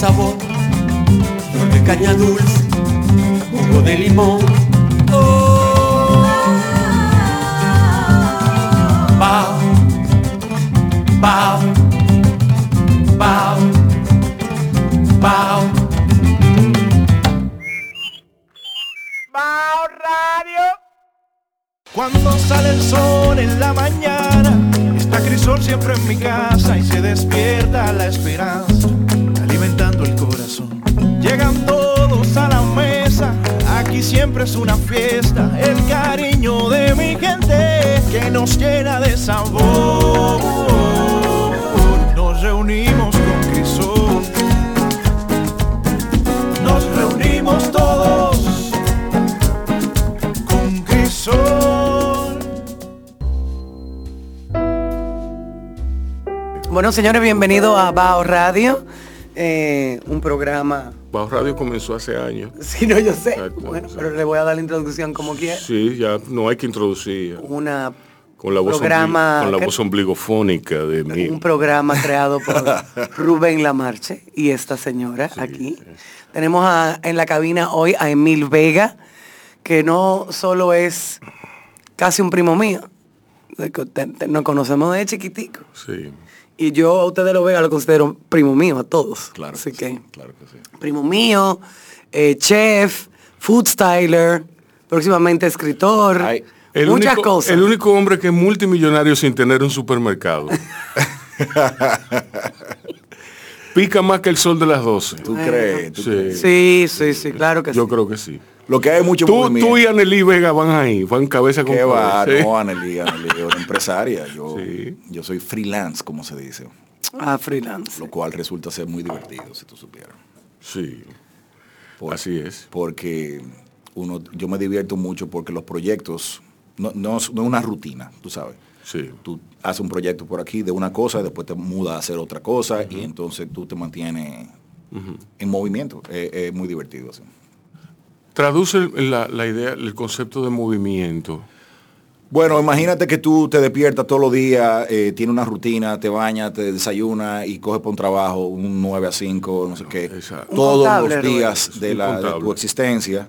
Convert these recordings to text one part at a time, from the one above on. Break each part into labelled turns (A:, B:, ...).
A: sabor, flor de caña dulce, jugo de limón. Oh, bao, bao, bao, bao.
B: Bao Radio.
C: Cuando sale el sol en la mañana, está Crisol siempre en mi casa y se despierta la esperanza, el corazón. Llegan todos a la mesa, aquí siempre es una fiesta, el cariño de mi gente que nos llena de sabor. Nos reunimos con Crisol, nos reunimos todos con Crisol.
D: Bueno, señores, bienvenidos a Bao Radio, eh, un programa...
E: Bajo Radio comenzó hace años.
D: Si no, yo sé.
E: Exacto,
D: bueno,
E: sí.
D: pero le voy a dar la introducción como quiera.
E: Sí, ya no hay que introducir.
D: Una,
E: Con la voz,
D: programa
E: con la voz ombligofónica de mí.
D: un programa creado por Rubén Lamarche y esta señora aquí. Tenemos a- en la cabina hoy a Emil Vega, que no solo es casi un primo mío, nos conocemos de chiquitico.
E: Sí,
D: Y yo a ustedes lo Vega lo considero primo mío, a todos.
E: claro.
D: Así
E: que
D: que,
E: sí, claro que sí.
D: primo mío, eh, chef, food styler, próximamente escritor,
F: Ay,
E: El
D: muchas
E: único,
D: cosas.
E: El único hombre que es multimillonario sin tener un supermercado. Pica más que el sol de las 12.
F: ¿Tú crees? ¿Tú
E: Sí.
F: crees?
D: Sí, sí, sí, claro que
E: Yo
D: sí.
E: creo que sí.
F: Lo que hay mucho
E: Tú,
F: movimiento.
E: tú y Anneli Vega van ahí, van cabeza con
F: ¿Qué va? No, Anneli, Anneli, es una empresaria. Yo,
E: Sí.
F: yo soy freelance, como se dice.
D: Ah, freelance.
F: Lo cual resulta ser muy divertido, si tú supieras.
E: Sí,
F: Por-
E: así es.
F: Porque uno, yo me divierto mucho porque los proyectos no, no es no es una rutina, tú sabes.
E: Sí.
F: Tú haces un proyecto por aquí de una cosa, después te mudas a hacer otra cosa y entonces tú te mantienes en movimiento. Es, es muy divertido. sí.
E: Traduce la, la idea, el concepto de movimiento.
F: Bueno, imagínate que tú te despiertas todos los días, eh, tienes una rutina, te bañas, te desayunas y coges por un trabajo, un 9 a 5, no sé qué.
E: Exacto.
F: Todos
D: contable,
F: los días de, la, de tu existencia,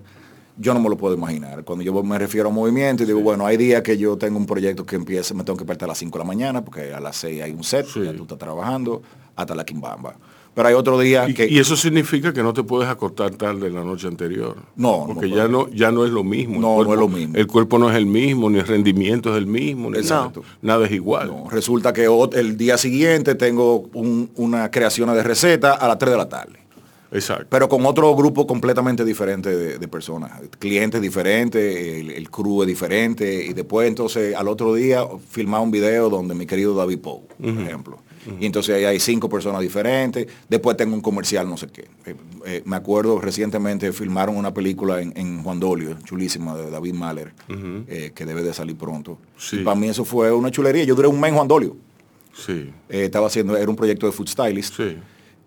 F: yo no me lo puedo imaginar. Cuando yo me refiero a movimiento y digo, bueno, hay días que yo tengo un proyecto que empieza, me tengo que despertar a las 5 de la mañana porque a las 6 hay un set,
E: Sí.
F: ya tú estás trabajando hasta la quimbamba. Pero hay otro día
E: Y,
F: que...
E: y eso significa que no te puedes acostar tarde la noche anterior.
F: No,
E: Porque ya no, ya no es lo mismo. El
F: No, no
E: cuerpo-
F: es lo mismo.
E: El cuerpo no es el mismo, ni el rendimiento es el mismo, ni
F: Exacto.
E: nada, nada es igual.
F: No, resulta que el día siguiente tengo un- una creación de receta a las 3 de la tarde.
E: Exacto.
F: pero con otro grupo completamente diferente de, de personas, clientes diferentes, el, el crew es diferente, y después entonces al otro día filmar un video donde mi querido David Poe, por ejemplo. Y entonces ahí hay cinco personas diferentes, después tengo un comercial, no sé qué. Eh, eh, me acuerdo recientemente filmaron una película en, en Juan Dolio, chulísima, de David Mahler, eh, que debe de salir pronto.
E: Sí.
F: Y para mí eso fue una chulería. Yo duré un mes en Juan Dolio.
E: Sí,
F: estaba haciendo, era un proyecto de food stylist.
E: sí.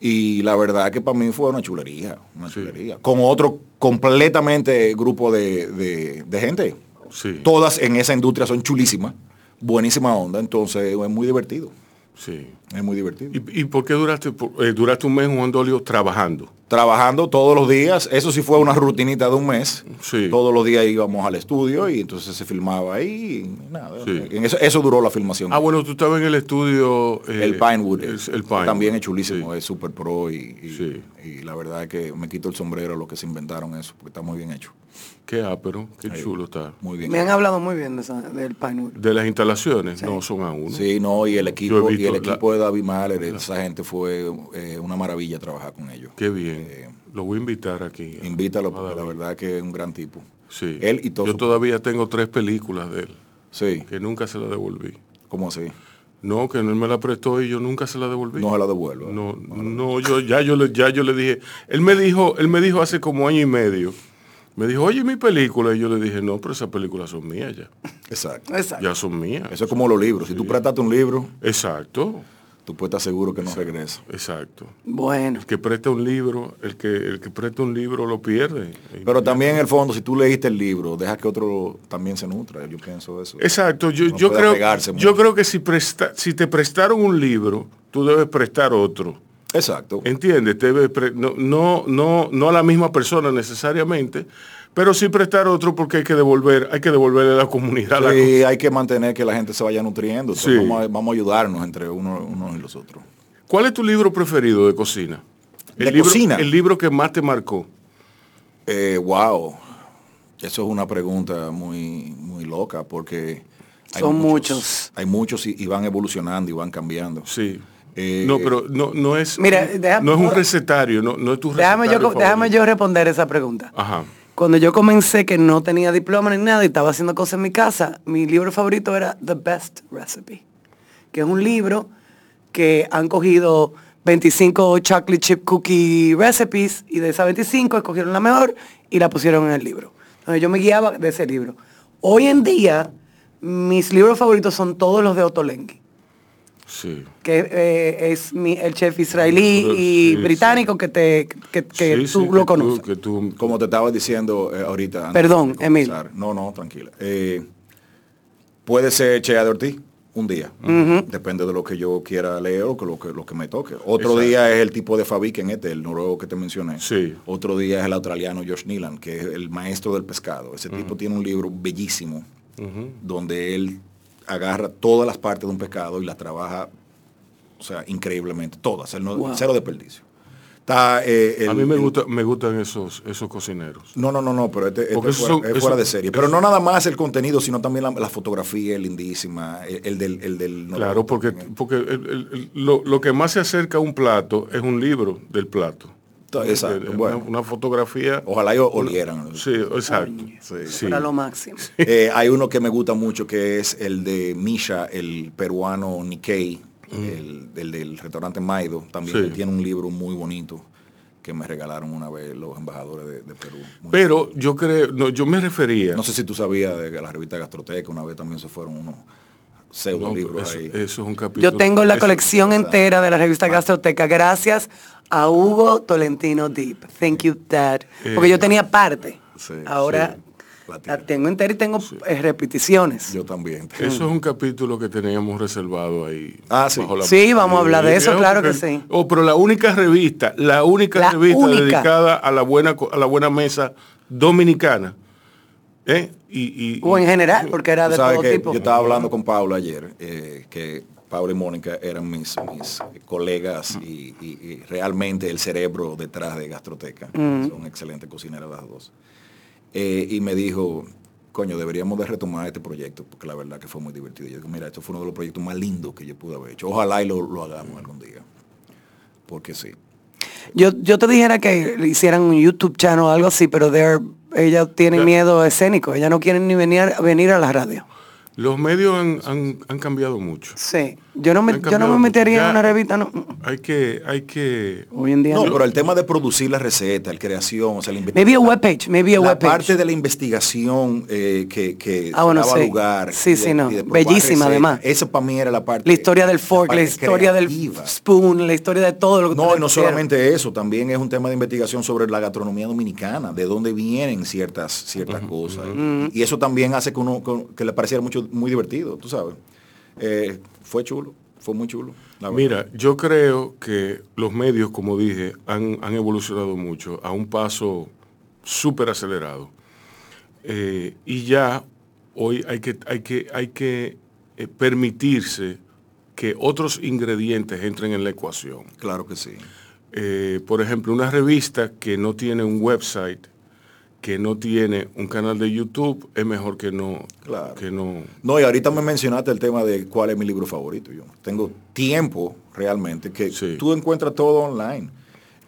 F: Y la verdad que para mí fue una chulería, una
E: Sí.
F: chulería. Con otro completamente grupo de, de- de gente.
E: Sí.
F: Todas en esa industria son chulísimas, buenísima onda, entonces es muy divertido.
E: Sí.
F: Es muy divertido.
E: ¿Y, y por qué duraste, por- eh, duraste un mes en Juan Dolio trabajando?
F: Trabajando todos los días, eso sí fue una rutinita de un mes.
E: Sí.
F: Todos los días íbamos al estudio y entonces se filmaba ahí y nada.
E: Sí.
F: En eso, eso duró la filmación.
E: Ah, bueno, tú estabas en el estudio... eh,
F: el Pinewood.
E: El,
F: es-
E: el Pinewood.
F: También es chulísimo,
E: Sí.
F: es super pro y, y-
E: Sí.
F: y la verdad es que me quito el sombrero a los que se inventaron eso, porque está muy bien hecho.
E: Qué ápero, qué chulo está.
F: Muy bien.
D: Me han hablado muy bien de esa- del Pinewood.
E: De las instalaciones, no son a uno.
F: Sí, no, y el
E: Yo
F: equipo,
E: he
F: y
E: visto
F: el
E: la-
F: equipo de David Mahler, esa gente fue eh, una maravilla trabajar con ellos.
E: Qué bien.
F: Eh,
E: Lo voy a invitar aquí.
F: Invítalo,
E: a
F: porque la verdad que es un gran tipo.
E: Sí.
F: Él y todo
E: Yo
F: su-
E: todavía tengo tres películas de él,
F: Sí,
E: que nunca se las devolví.
F: ¿cómo así?
E: No, que él me la prestó y yo nunca se la devolví.
F: No se la devuelvo.
E: No, no, yo ya yo le ya yo le dije, él me dijo, él me dijo hace como año y medio. Me dijo, "Oye, mi película." Y yo le dije, "No, pero esas películas son mías ya.
F: Exacto.
D: Exacto.
E: Ya son mías."
F: Eso es como los libros. Si tú prestaste un libro,
E: Exacto.
F: tú puedes estar seguro que no regresa.
E: Exacto.
D: Bueno,
E: El que presta un libro, el que el que presta un libro lo pierde.
F: Pero también en el fondo, si tú leíste el libro, deja que otro también se nutra. Yo pienso eso.
E: Exacto, yo,
F: No
E: yo creo yo creo que si presta, si te prestaron un libro, tú debes prestar otro.
F: Exacto.
E: ¿Entiendes? Debe pre- no, no, no, no a la misma persona necesariamente, pero sí prestar otro porque hay que devolver, hay que devolverle a la comunidad la
F: Sí, hay que mantener que la gente se vaya nutriendo.
E: Sí.
F: vamos, a, vamos a ayudarnos entre uno- unos y los otros.
E: ¿Cuál es tu libro preferido de cocina? El
F: ¿De
E: libro,
F: cocina?
E: El libro que más te marcó.
F: Eh, wow. Eso es una pregunta muy, muy loca porque
D: Son muchos.
F: Hay muchos y, y van evolucionando y van cambiando.
E: Sí.
F: Eh,
E: no, pero no, no es.
D: Mira, déjame-
E: no es un recetario, no, no es tu
D: Déjame yo,
E: recetario
D: déjame
E: favorito.
D: yo responder esa pregunta.
E: Ajá.
D: Cuando yo comencé que no tenía diploma ni nada y estaba haciendo cosas en mi casa, mi libro favorito era The Best Recipe, que es un libro que han cogido 25 chocolate chip cookie recipes y de esas 25 escogieron la mejor y la pusieron en el libro. Entonces yo me guiaba de ese libro. Hoy en día, mis libros favoritos son todos los de Ottolenghi,
E: Sí.
D: que eh, es mi- el chef israelí y
E: sí.
D: británico que, te, que, tú lo
E: que
D: conoces.
E: que tú-
F: Como te estaba diciendo eh, ahorita. antes
D: Perdón, Emil.
F: No, no, tranquila. Eh, puede ser Chea de Ortiz un día. Depende de lo que yo quiera leer o que lo que, lo que me toque. Otro
E: Exacto.
F: día es el tipo de Fabiken este, el noruego que te mencioné.
E: Sí.
F: Otro día es el australiano Josh Neelan, que es el maestro del pescado. Ese tipo tiene un libro bellísimo donde él agarra todas las partes de un pescado y las trabaja, o sea, increíblemente, todas, no-
D: Wow.
F: cero desperdicio. Está, eh,
E: a mí me
F: el-
E: gusta, me gustan esos, esos cocineros.
F: no, no, no, no, pero este, este es, fuera,
E: son-
F: es fuera de serie. Pero no nada más el contenido, sino también la, la fotografía es lindísima, el, el del... El del
E: Claro, porque, porque el- el- el- lo, lo que más se acerca a un plato es un libro del plato.
F: Exacto,
E: Una-
F: bueno.
E: Una, fotografía.
F: Ojalá ellos olieran.
E: Sí, exacto.
F: Sí.
D: Lo máximo.
F: Eh, hay uno que me gusta mucho que es el de Misha, el peruano Nikkei, el, el del restaurante Maido. También
E: Sí.
F: él tiene un libro muy bonito que me regalaron una vez los embajadores de, de Perú. Muy-
E: Pero yo creo, no, yo me refería.
F: no sé si tú sabías de que la revista Gastroteca una vez también se fueron unos pseudo
E: No,
F: libros
E: eso,
F: ahí.
E: eso es un capítulo.
D: Yo tengo la
E: eso-
D: colección entera de la revista Gastroteca gracias a Hugo Tolentino Deep. Thank you, Dad. Porque yo tenía parte.
F: Sí,
D: Ahora
F: sí, la
D: tengo entera y tengo eh, repeticiones.
F: Yo también.
E: Eso es un capítulo que teníamos reservado ahí.
F: Ah, sí.
E: bajo la-
D: Sí, vamos a hablar de eso,
E: Sí,
D: claro
E: porque-
D: que sí.
E: Oh, pero la única revista, la única
D: La
E: revista
D: única.
E: dedicada a la buena a la buena mesa dominicana. ¿Eh? Y, y-
D: O en general, porque era de todo tipo.
F: yo estaba hablando con Paula ayer, eh, que Paula y Mónica eran mis, mis colegas y, y- y realmente el cerebro detrás de Gastroteca.
D: Mm.
F: Son excelentes cocineras las dos. Eh, y me dijo, coño, deberíamos de retomar este proyecto, porque la verdad que fue muy divertido. Yo digo, mira, esto fue uno de los proyectos más lindos que yo pude haber hecho. Ojalá y lo, lo hagamos algún día. Porque sí.
D: Yo, yo te dijera que hicieran un YouTube channel o algo así, pero they're- ellas tienen miedo escénico. Ellas no quieren ni venir, venir a la radio.
E: Los medios han, han- han cambiado mucho.
D: Sí. Yo no me, yo no me metería
E: mucho.
D: en
E: Ya-
D: una revista. No.
E: Hay que, hay que.
D: Hoy en día
F: No,
D: no.
F: pero el tema de producir la receta, la creación, o sea, la
D: Maybe a
F: la-
D: webpage, maybe a webpage.
F: parte de la investigación eh, que, que
D: Ah, bueno,
F: daba
D: sí.
F: lugar.
D: Sí,
F: y
D: sí, no. Bellísima, además.
F: Esa para mí era la parte.
D: La historia del fork, la, historia del spoon, la historia de todo lo que
F: No, y no solamente eso, también es un tema de investigación sobre la gastronomía dominicana, de dónde vienen ciertas, ciertas cosas. Y eso también hace que uno que, que le pareciera mucho, muy divertido, tú sabes. Eh, fue chulo, fue muy chulo. la.
E: Mira, yo creo que los medios, como dije, han, han evolucionado mucho a un paso súper acelerado. Eh, y ya hoy hay que, hay que, hay que eh, permitirse que otros ingredientes entren en la ecuación.
F: Claro que sí.
E: Eh, por ejemplo, una revista que no tiene un website, que no tiene un canal de YouTube, es mejor que no,
F: Claro.
E: que no.
F: No, y ahorita me mencionaste el tema de cuál es mi libro favorito. Yo tengo tiempo realmente que
E: Sí.
F: tú encuentras todo online.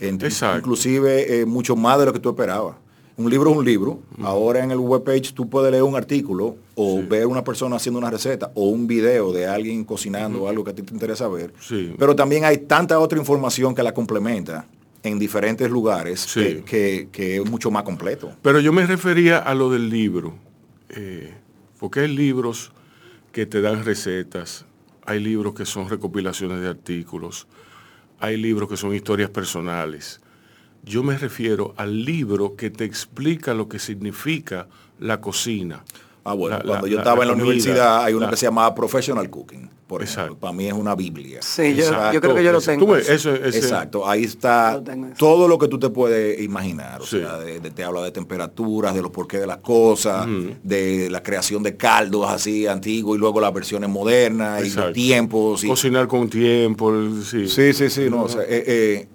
F: En-
E: Exacto.
F: Inclusive eh, mucho más de lo que tú esperabas. Un libro es un libro. Ahora en el webpage tú puedes leer un artículo o ver una persona haciendo una receta o un video de alguien cocinando o algo que a ti te interesa ver.
E: Sí.
F: Pero también hay tanta otra información que la complementa en diferentes lugares
E: Sí.
F: que, que- que es mucho más completo.
E: Pero yo me refería a lo del libro, eh, porque hay libros que te dan recetas, hay libros que son recopilaciones de artículos, hay libros que son historias personales. Yo me refiero al libro que te explica lo que significa la cocina.
F: Ah, bueno,
E: La-
F: cuando
E: la-
F: yo estaba en la
E: comida,
F: universidad hay una
E: la-
F: que se llamaba Professional Cooking. Por ejemplo.
E: Exacto.
F: Para mí es una biblia.
D: Sí, yo, creo que yo lo tengo.
E: tú ves, eso, ese-
F: Exacto, ahí está
D: Lo
F: todo lo que tú te puedes imaginar. O
E: Sí.
F: sea, de- de- te habla de temperaturas, de los porqués de las cosas, de la creación de caldos así antiguos y luego las versiones modernas y
E: Exacto.
F: los tiempos. y-
E: Cocinar con tiempo, el- sí.
F: Sí, sí, sí, no, o sea, eh, eh,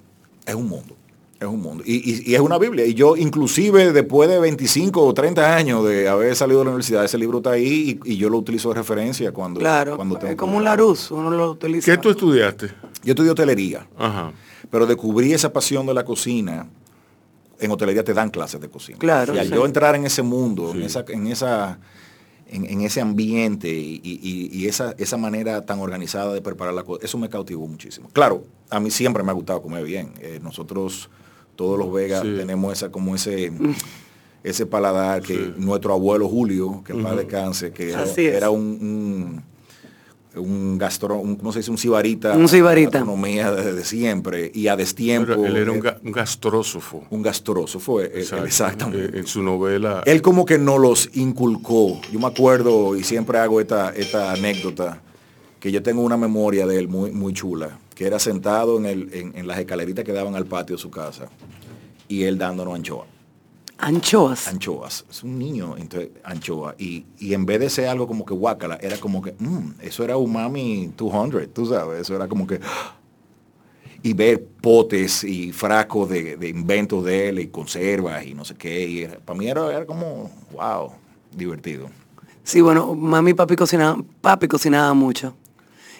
F: es un mundo, es un mundo. Y, y- y es una Biblia. Y yo, inclusive, después de 25 o 30 años de haber salido de la universidad, ese libro está ahí y, y yo lo utilizo de referencia cuando,
D: Claro,
F: cuando tengo
D: es como un. Larus, uno lo utiliza.
E: ¿Qué tú estudiaste?
F: Yo estudié hotelería,
E: Ajá.
F: pero descubrí esa pasión de la cocina. En hotelería te dan clases de cocina.
D: Claro,
F: Y al
D: sí.
F: yo entrar en ese mundo, en esa, en esa en, en ese ambiente y, y- y- y esa, esa manera tan organizada de preparar la cosa, eso me cautivó muchísimo. Claro, a mí siempre me ha gustado comer bien. Eh, nosotros, todos los vegas,
E: Sí.
F: tenemos esa como ese ese paladar que
E: Sí.
F: nuestro abuelo Julio, que el padre descanse, que era,
D: Así es.
F: era un, un, un gastro, un, ¿cómo se dice? Un sibarita.
D: Un sibarita.
F: gastronomía desde de siempre y a destiempo.
E: Pero él era un, ga- un gastrósofo.
F: un él-
E: Exacto.
F: exactamente.
E: Eh, En su novela.
F: Él como que no los inculcó. Yo me acuerdo y siempre hago esta, esta anécdota, que yo tengo una memoria de él muy, muy chula, que era sentado en, el, en, en las escaleritas que daban al patio de su casa y él dándonos anchoa.
D: Anchoas.
F: Anchoas. Es un niño, entonces, anchoa. Y, y en vez de ser algo como que guácala, era como que, "Mm, eso era umami 200, tú sabes, eso era como que... Y ver potes y frascos de, de inventos de él y conservas y no sé qué. Y era- para mí era, era como, wow, divertido.
D: Sí, bueno, mami y papi cocinaban, papi cocinaba mucho.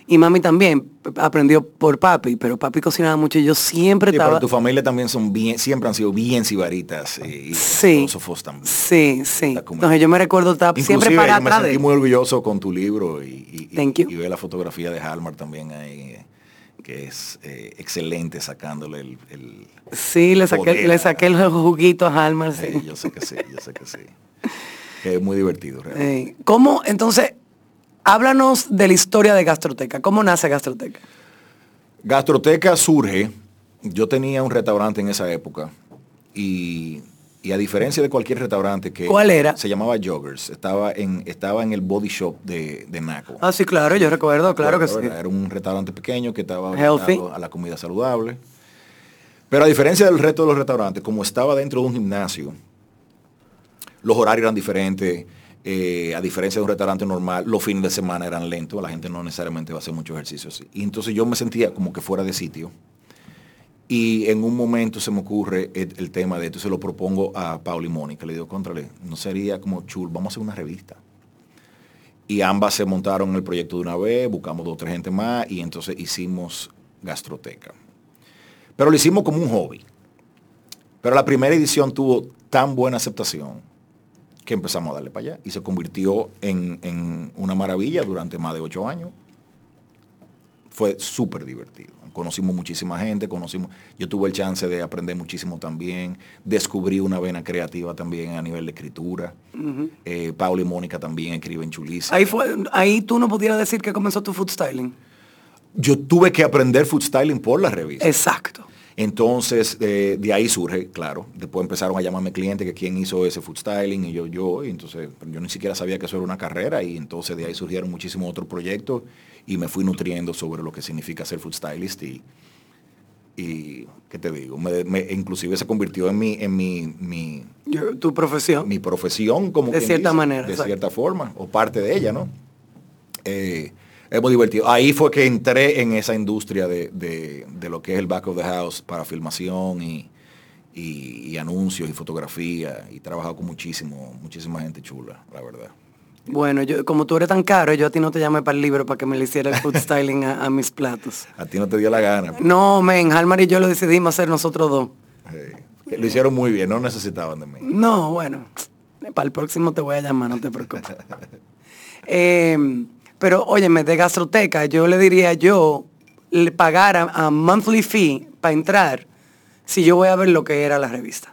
D: Y mami también aprendió por papi, pero papi cocinaba mucho y yo siempre
F: Sí, pero tu familia también son bien, siempre han sido bien sibaritas y,
D: Sí.
F: también.
D: Sí, sí. Entonces yo me recuerdo estar siempre para
F: me
D: atrás de
F: sentí muy orgulloso con tu libro y, y, y-
D: Thank you.
F: y ver la fotografía de Halmar también ahí, que es eh, excelente sacándole el... el-
D: Sí, le saqué, le saqué el juguito a Halmar, sí.
F: eh, yo sé que sí, yo sé que sí. Es muy divertido, realmente.
D: Eh, ¿Cómo, entonces, háblanos de la historia de Gastroteca? ¿Cómo nace Gastroteca?
F: Gastroteca surge, yo tenía un restaurante en esa época y, y a diferencia de cualquier restaurante que...
D: ¿Cuál era?
F: Se llamaba Joggers, estaba en, estaba en el body shop de, de Naco.
D: Ah, sí, claro, yo recuerdo, claro que sí.
F: Era un restaurante pequeño que estaba a la comida saludable. Pero a diferencia del resto de los restaurantes, como estaba dentro de un gimnasio, los horarios eran diferentes. Eh, a diferencia de un restaurante normal, los fines de semana eran lentos, la gente no necesariamente va a hacer mucho ejercicio. Y entonces yo me sentía como que fuera de sitio. Y en un momento se me ocurre el, tema de esto, se lo propongo a Paul y Mónica. Le digo, contrale, no sería como chul, vamos a hacer una revista y ambas se montaron el proyecto de una vez, buscamos dos o tres gente más y entonces hicimos Gastroteca. Pero lo hicimos como un hobby. Pero la primera edición tuvo tan buena aceptación que empezamos a darle para allá y se convirtió en, en una maravilla durante más de ocho años. Fue súper divertido. Conocimos muchísima gente, conocimos, yo tuve el chance de aprender muchísimo también, descubrí una vena creativa también a nivel de escritura. Eh, Paula y Mónica también escriben chulísimo.
D: Ahí fue, ahí tú no pudieras decir que comenzó tu food styling.
F: Yo tuve que aprender food styling por la revista.
D: Exacto.
F: Entonces, eh, de ahí surge, claro. Después empezaron a llamarme clientes que quién hizo ese food styling y yo, yo, y entonces yo ni siquiera sabía que eso era una carrera y entonces de ahí surgieron muchísimos otros proyectos y me fui nutriendo sobre lo que significa ser food stylist y, y ¿qué te digo? Me, me- inclusive se convirtió en mi, en mi, mi,
D: Yo- tu profesión.
F: mi profesión como
D: De cierta
F: dice,
D: manera,
F: de
D: exacto.
F: cierta forma o parte de ella no Eh, es muy divertido ahí fue que entré en esa industria de, de- de lo que es el back of the house para filmación y, y- y anuncios y fotografía y he trabajado con muchísimo muchísima gente chula la verdad
D: Bueno, yo, como tú eres tan caro, yo a ti no te llamé para el libro para que me le hiciera el food styling a, a mis platos.
F: a ti no te dio la gana
D: No, men, Halmar y yo lo decidimos hacer nosotros dos.
F: Lo hicieron muy bien no necesitaban de mí
D: No, bueno, para el próximo te voy a llamar, no te preocupes. Eh, pero óyeme, de gastroteca, yo le diría yo le pagara a monthly fee para entrar si yo voy a ver lo que era la revista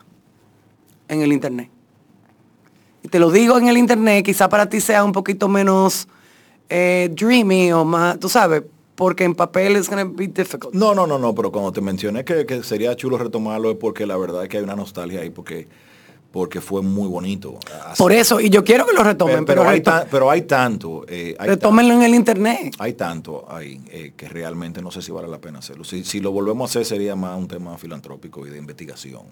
D: en el internet. Y te lo digo en el internet, quizá para ti sea un poquito menos eh, dreamy o más, tú sabes, porque en papel es gonna be difficult.
F: No, no, no, no, pero cuando te mencioné que, que sería chulo retomarlo es porque la verdad es que hay una nostalgia ahí, porque porque fue muy bonito. hacer-
D: Por eso, y yo quiero que lo retomen,
F: pero,
D: pero,
F: pero hay,
D: reto-
F: ta- pero hay tanto, eh, hay
D: retómenlo en el internet.
F: hay tanto ahí eh, que realmente no sé si vale la pena hacerlo. Si, si lo volvemos a hacer sería más un tema filantrópico y de investigación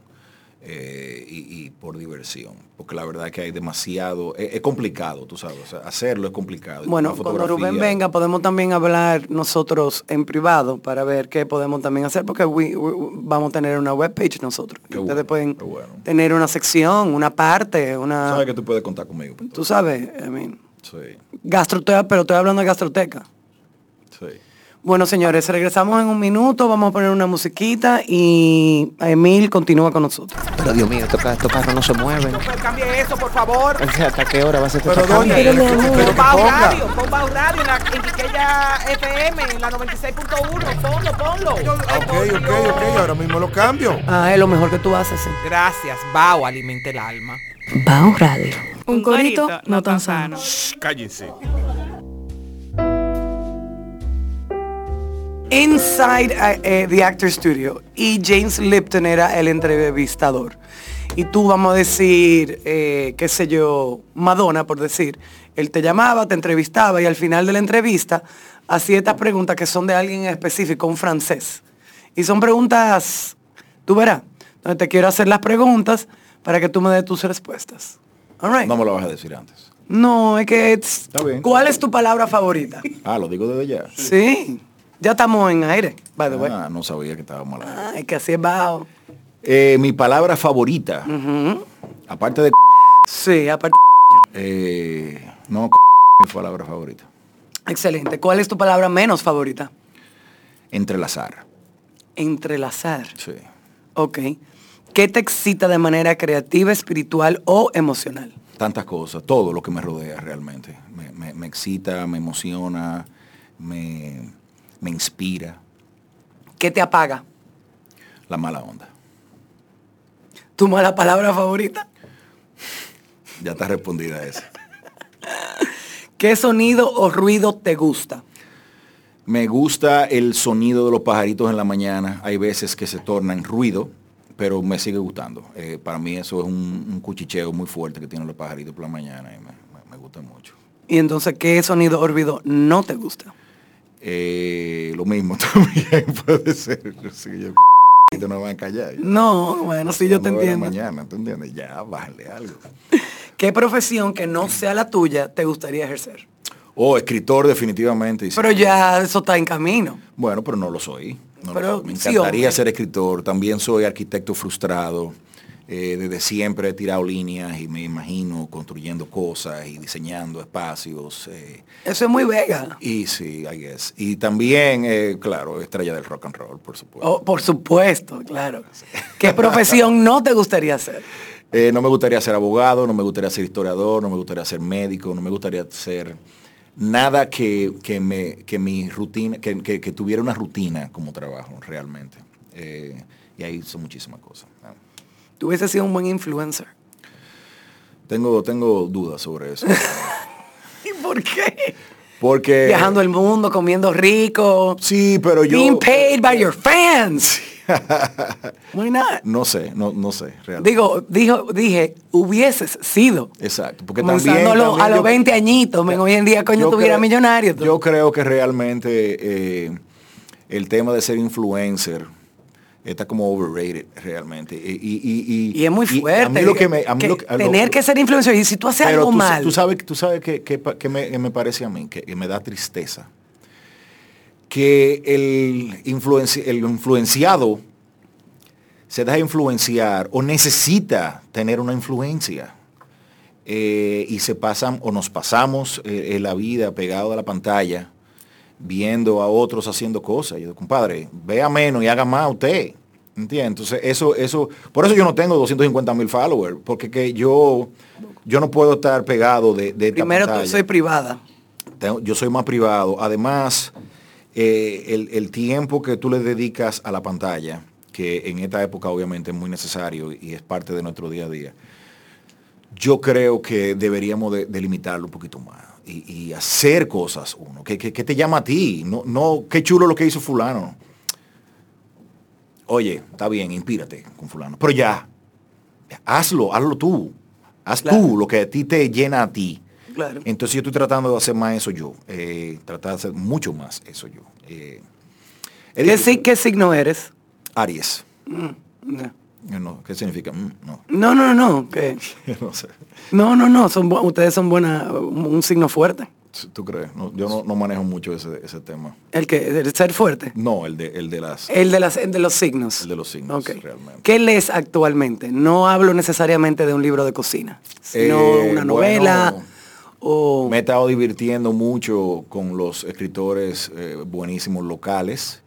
F: eh, y, y por diversión. Porque la verdad es que hay demasiado, es, es complicado, tú sabes, o sea, hacerlo es complicado.
D: Bueno, cuando Rubén venga podemos también hablar nosotros en privado para ver qué podemos también hacer porque we- we- vamos a tener una webpage nosotros.
F: Qué
D: Ustedes
F: bueno,
D: pueden
F: bueno.
D: tener una sección, una parte, una...
F: Sabes que tú puedes contar conmigo.
D: Tú sabes, I mean,
F: Sí,
D: gastroteca, pero estoy hablando de gastroteca.
F: sí.
D: Bueno, señores, regresamos en un minuto, vamos a poner una musiquita y Emil continúa con nosotros.
B: Pero Dios mío, estos, ca- estos carros no se mueven.
G: Chofer, cambie eso, por favor.
B: ¿Hasta qué hora va a ser
H: Pero
B: este cambio?
H: pero, pero.
G: Radio, pon Radio en, la, FM, en la 96.1. Ponlo, ponlo. Yo-
H: Ok, ok, ok, ahora mismo lo cambio.
D: Ah, es lo mejor que tú haces. sí.
G: Gracias, Bao, alimente el alma.
I: Bao Radio.
J: Un corito no tan sano.
E: Shh, cállense.
D: Inside eh, eh, the Actor Studio y James Lipton era el entrevistador. Y tú vamos a decir, eh, qué sé yo, Madonna, por decir, él te llamaba, te entrevistaba y al final de la entrevista hacía estas preguntas que son de alguien en específico, un francés. Y son preguntas, tú verás, donde te quiero hacer las preguntas para que tú me des tus respuestas. All right.
F: No me lo vas a decir antes.
D: No, es que... it's-
F: Está bien.
D: ¿Cuál es tu palabra favorita?
F: Ah, lo digo desde ya.
D: Sí, ya estamos en aire, by the way.
F: Ah, no sabía que estábamos al aire.
D: Ay, que así es bajo.
F: Eh, mi palabra favorita, aparte de...
D: Sí, aparte.
F: eh, no, mi palabra favorita.
D: Excelente. ¿Cuál es tu palabra menos favorita?
F: Entrelazar.
D: Entrelazar.
F: Sí.
D: Ok. ¿Qué te excita de manera creativa, espiritual o emocional?
F: Tantas cosas, todo lo que me rodea realmente. Me, me- me excita, me emociona, me, me inspira.
D: ¿Qué te apaga?
F: La mala onda.
D: ¿Tu mala palabra favorita?
F: Ya está respondida esa.
D: ¿Qué sonido o ruido te gusta?
F: Me gusta el sonido de los pajaritos en la mañana. Hay veces que se tornan ruido, pero me sigue gustando. Eh, para mí eso es un, un cuchicheo muy fuerte que tienen los pajaritos por la mañana y me, me- me gusta mucho.
D: Y entonces, ¿qué sonido o ruido no te gusta?
F: Eh, lo mismo también puede ser. Yo, no van a callar.
D: No, bueno, sí, yo te entiendo.
F: mañana, ¿tú entiendes? Ya, bájale algo.
D: ¿Qué profesión que no sea la tuya te gustaría ejercer?
F: Oh, escritor definitivamente.
D: Pero ya eso está en camino.
F: Bueno, pero no lo soy. No lo
D: Pero
F: soy. Me encantaría ser escritor. También soy arquitecto frustrado. Eh, desde siempre he tirado líneas y me imagino construyendo cosas y diseñando espacios. eh,
D: Eso es muy vega.
F: y sí, I guess. Y también, eh, claro, estrella del rock and roll, por supuesto.
D: Oh, por supuesto, claro. ¿Qué profesión no te gustaría hacer?
F: No me gustaría ser abogado, no me gustaría ser historiador, no me gustaría ser médico, no me gustaría ser nada que, que me, que mi rutina, que, que- que tuviera una rutina como trabajo realmente. Y ahí son muchísimas cosas.
D: Tú hubieses sido un buen influencer.
F: Tengo, tengo dudas sobre eso.
D: ¿Y por qué?
F: Porque...
D: Viajando el mundo, comiendo rico,
F: Sí, pero yo...
D: being paid by your fans. Why not?
F: No sé, no, no sé, realmente.
D: Digo, dijo, dije, hubieses sido.
F: Exacto, porque también... también
D: a los
F: yo-
D: 20 añitos, men, hoy en día coño tuviera millonario. tú.
F: Yo creo que realmente eh, el tema de ser influencer está como overrated realmente. Y, y- y- y-
D: es muy fuerte.
F: a mí lo que me, a mí
D: que
F: lo que- a lo-
D: tener que ser influencer y si tú haces
F: pero
D: algo
F: tú,
D: mal.
F: tú sabes, tú sabes que, que me, que me parece a mí, que, me da tristeza. Que el, influenci- el influenciado se deja influenciar o necesita tener una influencia. Eh, y se pasan o nos pasamos eh, en la vida pegado a la pantalla viendo a otros haciendo cosas. Yo digo, compadre, vea menos y haga más usted. ¿Entiendes? Entonces, eso, eso, por eso yo no tengo 250 mil followers, porque que yo, yo no puedo estar pegado de, de esta
D: Primero, tú
F: pantalla.
D: soy privada.
F: Tengo- yo soy más privado. Además, eh, el, el tiempo que tú le dedicas a la pantalla, que en esta época obviamente es muy necesario y es parte de nuestro día a día, yo creo que deberíamos de, de limitarlo un poquito más y, y hacer cosas uno. que que te llama a ti? No, no, qué chulo lo que hizo fulano. Oye, está bien, inspírate con fulano. Pero ya, hazlo, hazlo tú. Haz
D: Claro.
F: tú lo que a ti te llena a ti.
D: Claro.
F: Entonces yo estoy tratando de hacer más eso yo. eh, tratar de hacer mucho más eso yo. Eh,
D: ¿Qué, qué signo eres?
F: Aries.
D: No.
F: No, ¿Qué significa? Mm, No,
D: No, no, no.
F: no sé.
D: No, no, no. Son, ustedes son buena, un signo fuerte.
F: ¿Tú crees? No, yo no, no manejo mucho ese, ese tema.
D: El que, el ser fuerte.
F: No, el de, el de las...
D: El de, las, el de los signos.
F: El de los signos,
D: Ok.
F: realmente.
D: ¿Qué lees actualmente? No hablo necesariamente de un libro de cocina, sino
F: Eh,
D: una novela
F: bueno,
D: o...
F: Me he estado divirtiendo mucho con los escritores eh, buenísimos locales.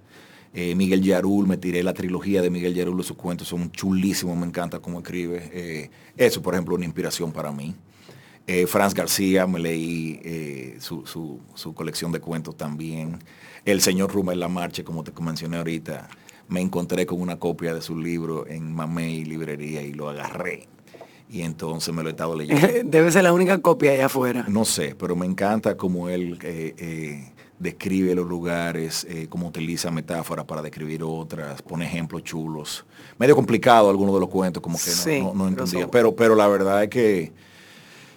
F: Eh, Miguel Yarul, me tiré la trilogía de Miguel Yarul, sus cuentos son chulísimos, me encanta cómo escribe. Eh, eso, por ejemplo, una inspiración para mí. Eh, Franz García, me leí su, su- su colección de cuentos también. El señor Rubén Lamarche, como te mencioné ahorita, me encontré con una copia de su libro en Mamey Librería y lo agarré. Y entonces me lo he estado leyendo.
D: Debe ser la única copia allá afuera.
F: No sé, pero me encanta cómo él describe los lugares, eh, cómo utiliza metáforas para describir otras, pone ejemplos chulos. Medio complicado algunos de los cuentos, como que no,
D: Sí,
F: no- entendía. Pero, pero la verdad es que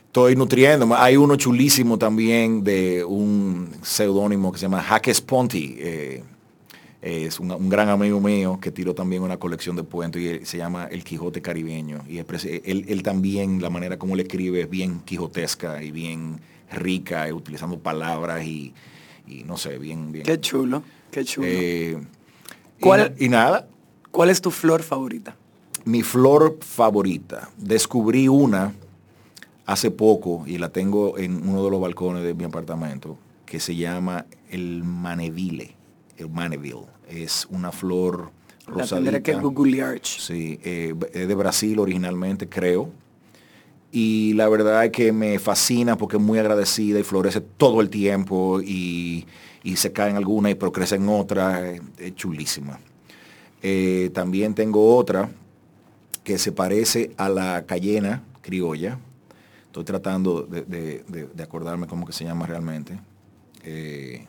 F: estoy nutriendo. Hay uno chulísimo también de un seudónimo que se llama Jaque Sponti. eh, es un, un gran amigo mío que tiró también una colección de cuentos y él- se llama El Quijote Caribeño. Y él, él- también, la manera como él escribe es bien quijotesca y bien rica, eh, utilizando palabras y, y no sé, bien, bien.
D: Qué chulo, qué chulo.
F: Eh,
D: ¿Cuál-
F: y nada,
D: ¿Cuál es tu flor favorita?
F: mi flor favorita. Descubrí una hace poco y la tengo en uno de los balcones de mi apartamento que se llama el manevile. El maneville. Es una flor
D: La tendré que
F: rosadita.
D: googlear.
F: Sí, eh, es de Brasil originalmente, creo. Y la verdad es que me fascina porque es muy agradecida y florece todo el tiempo y, y se caen algunas y pero crecen otras. Es chulísima. Eh, también tengo otra que se parece a la cayena criolla. Estoy tratando de acordarme cómo que se llama realmente. Eh,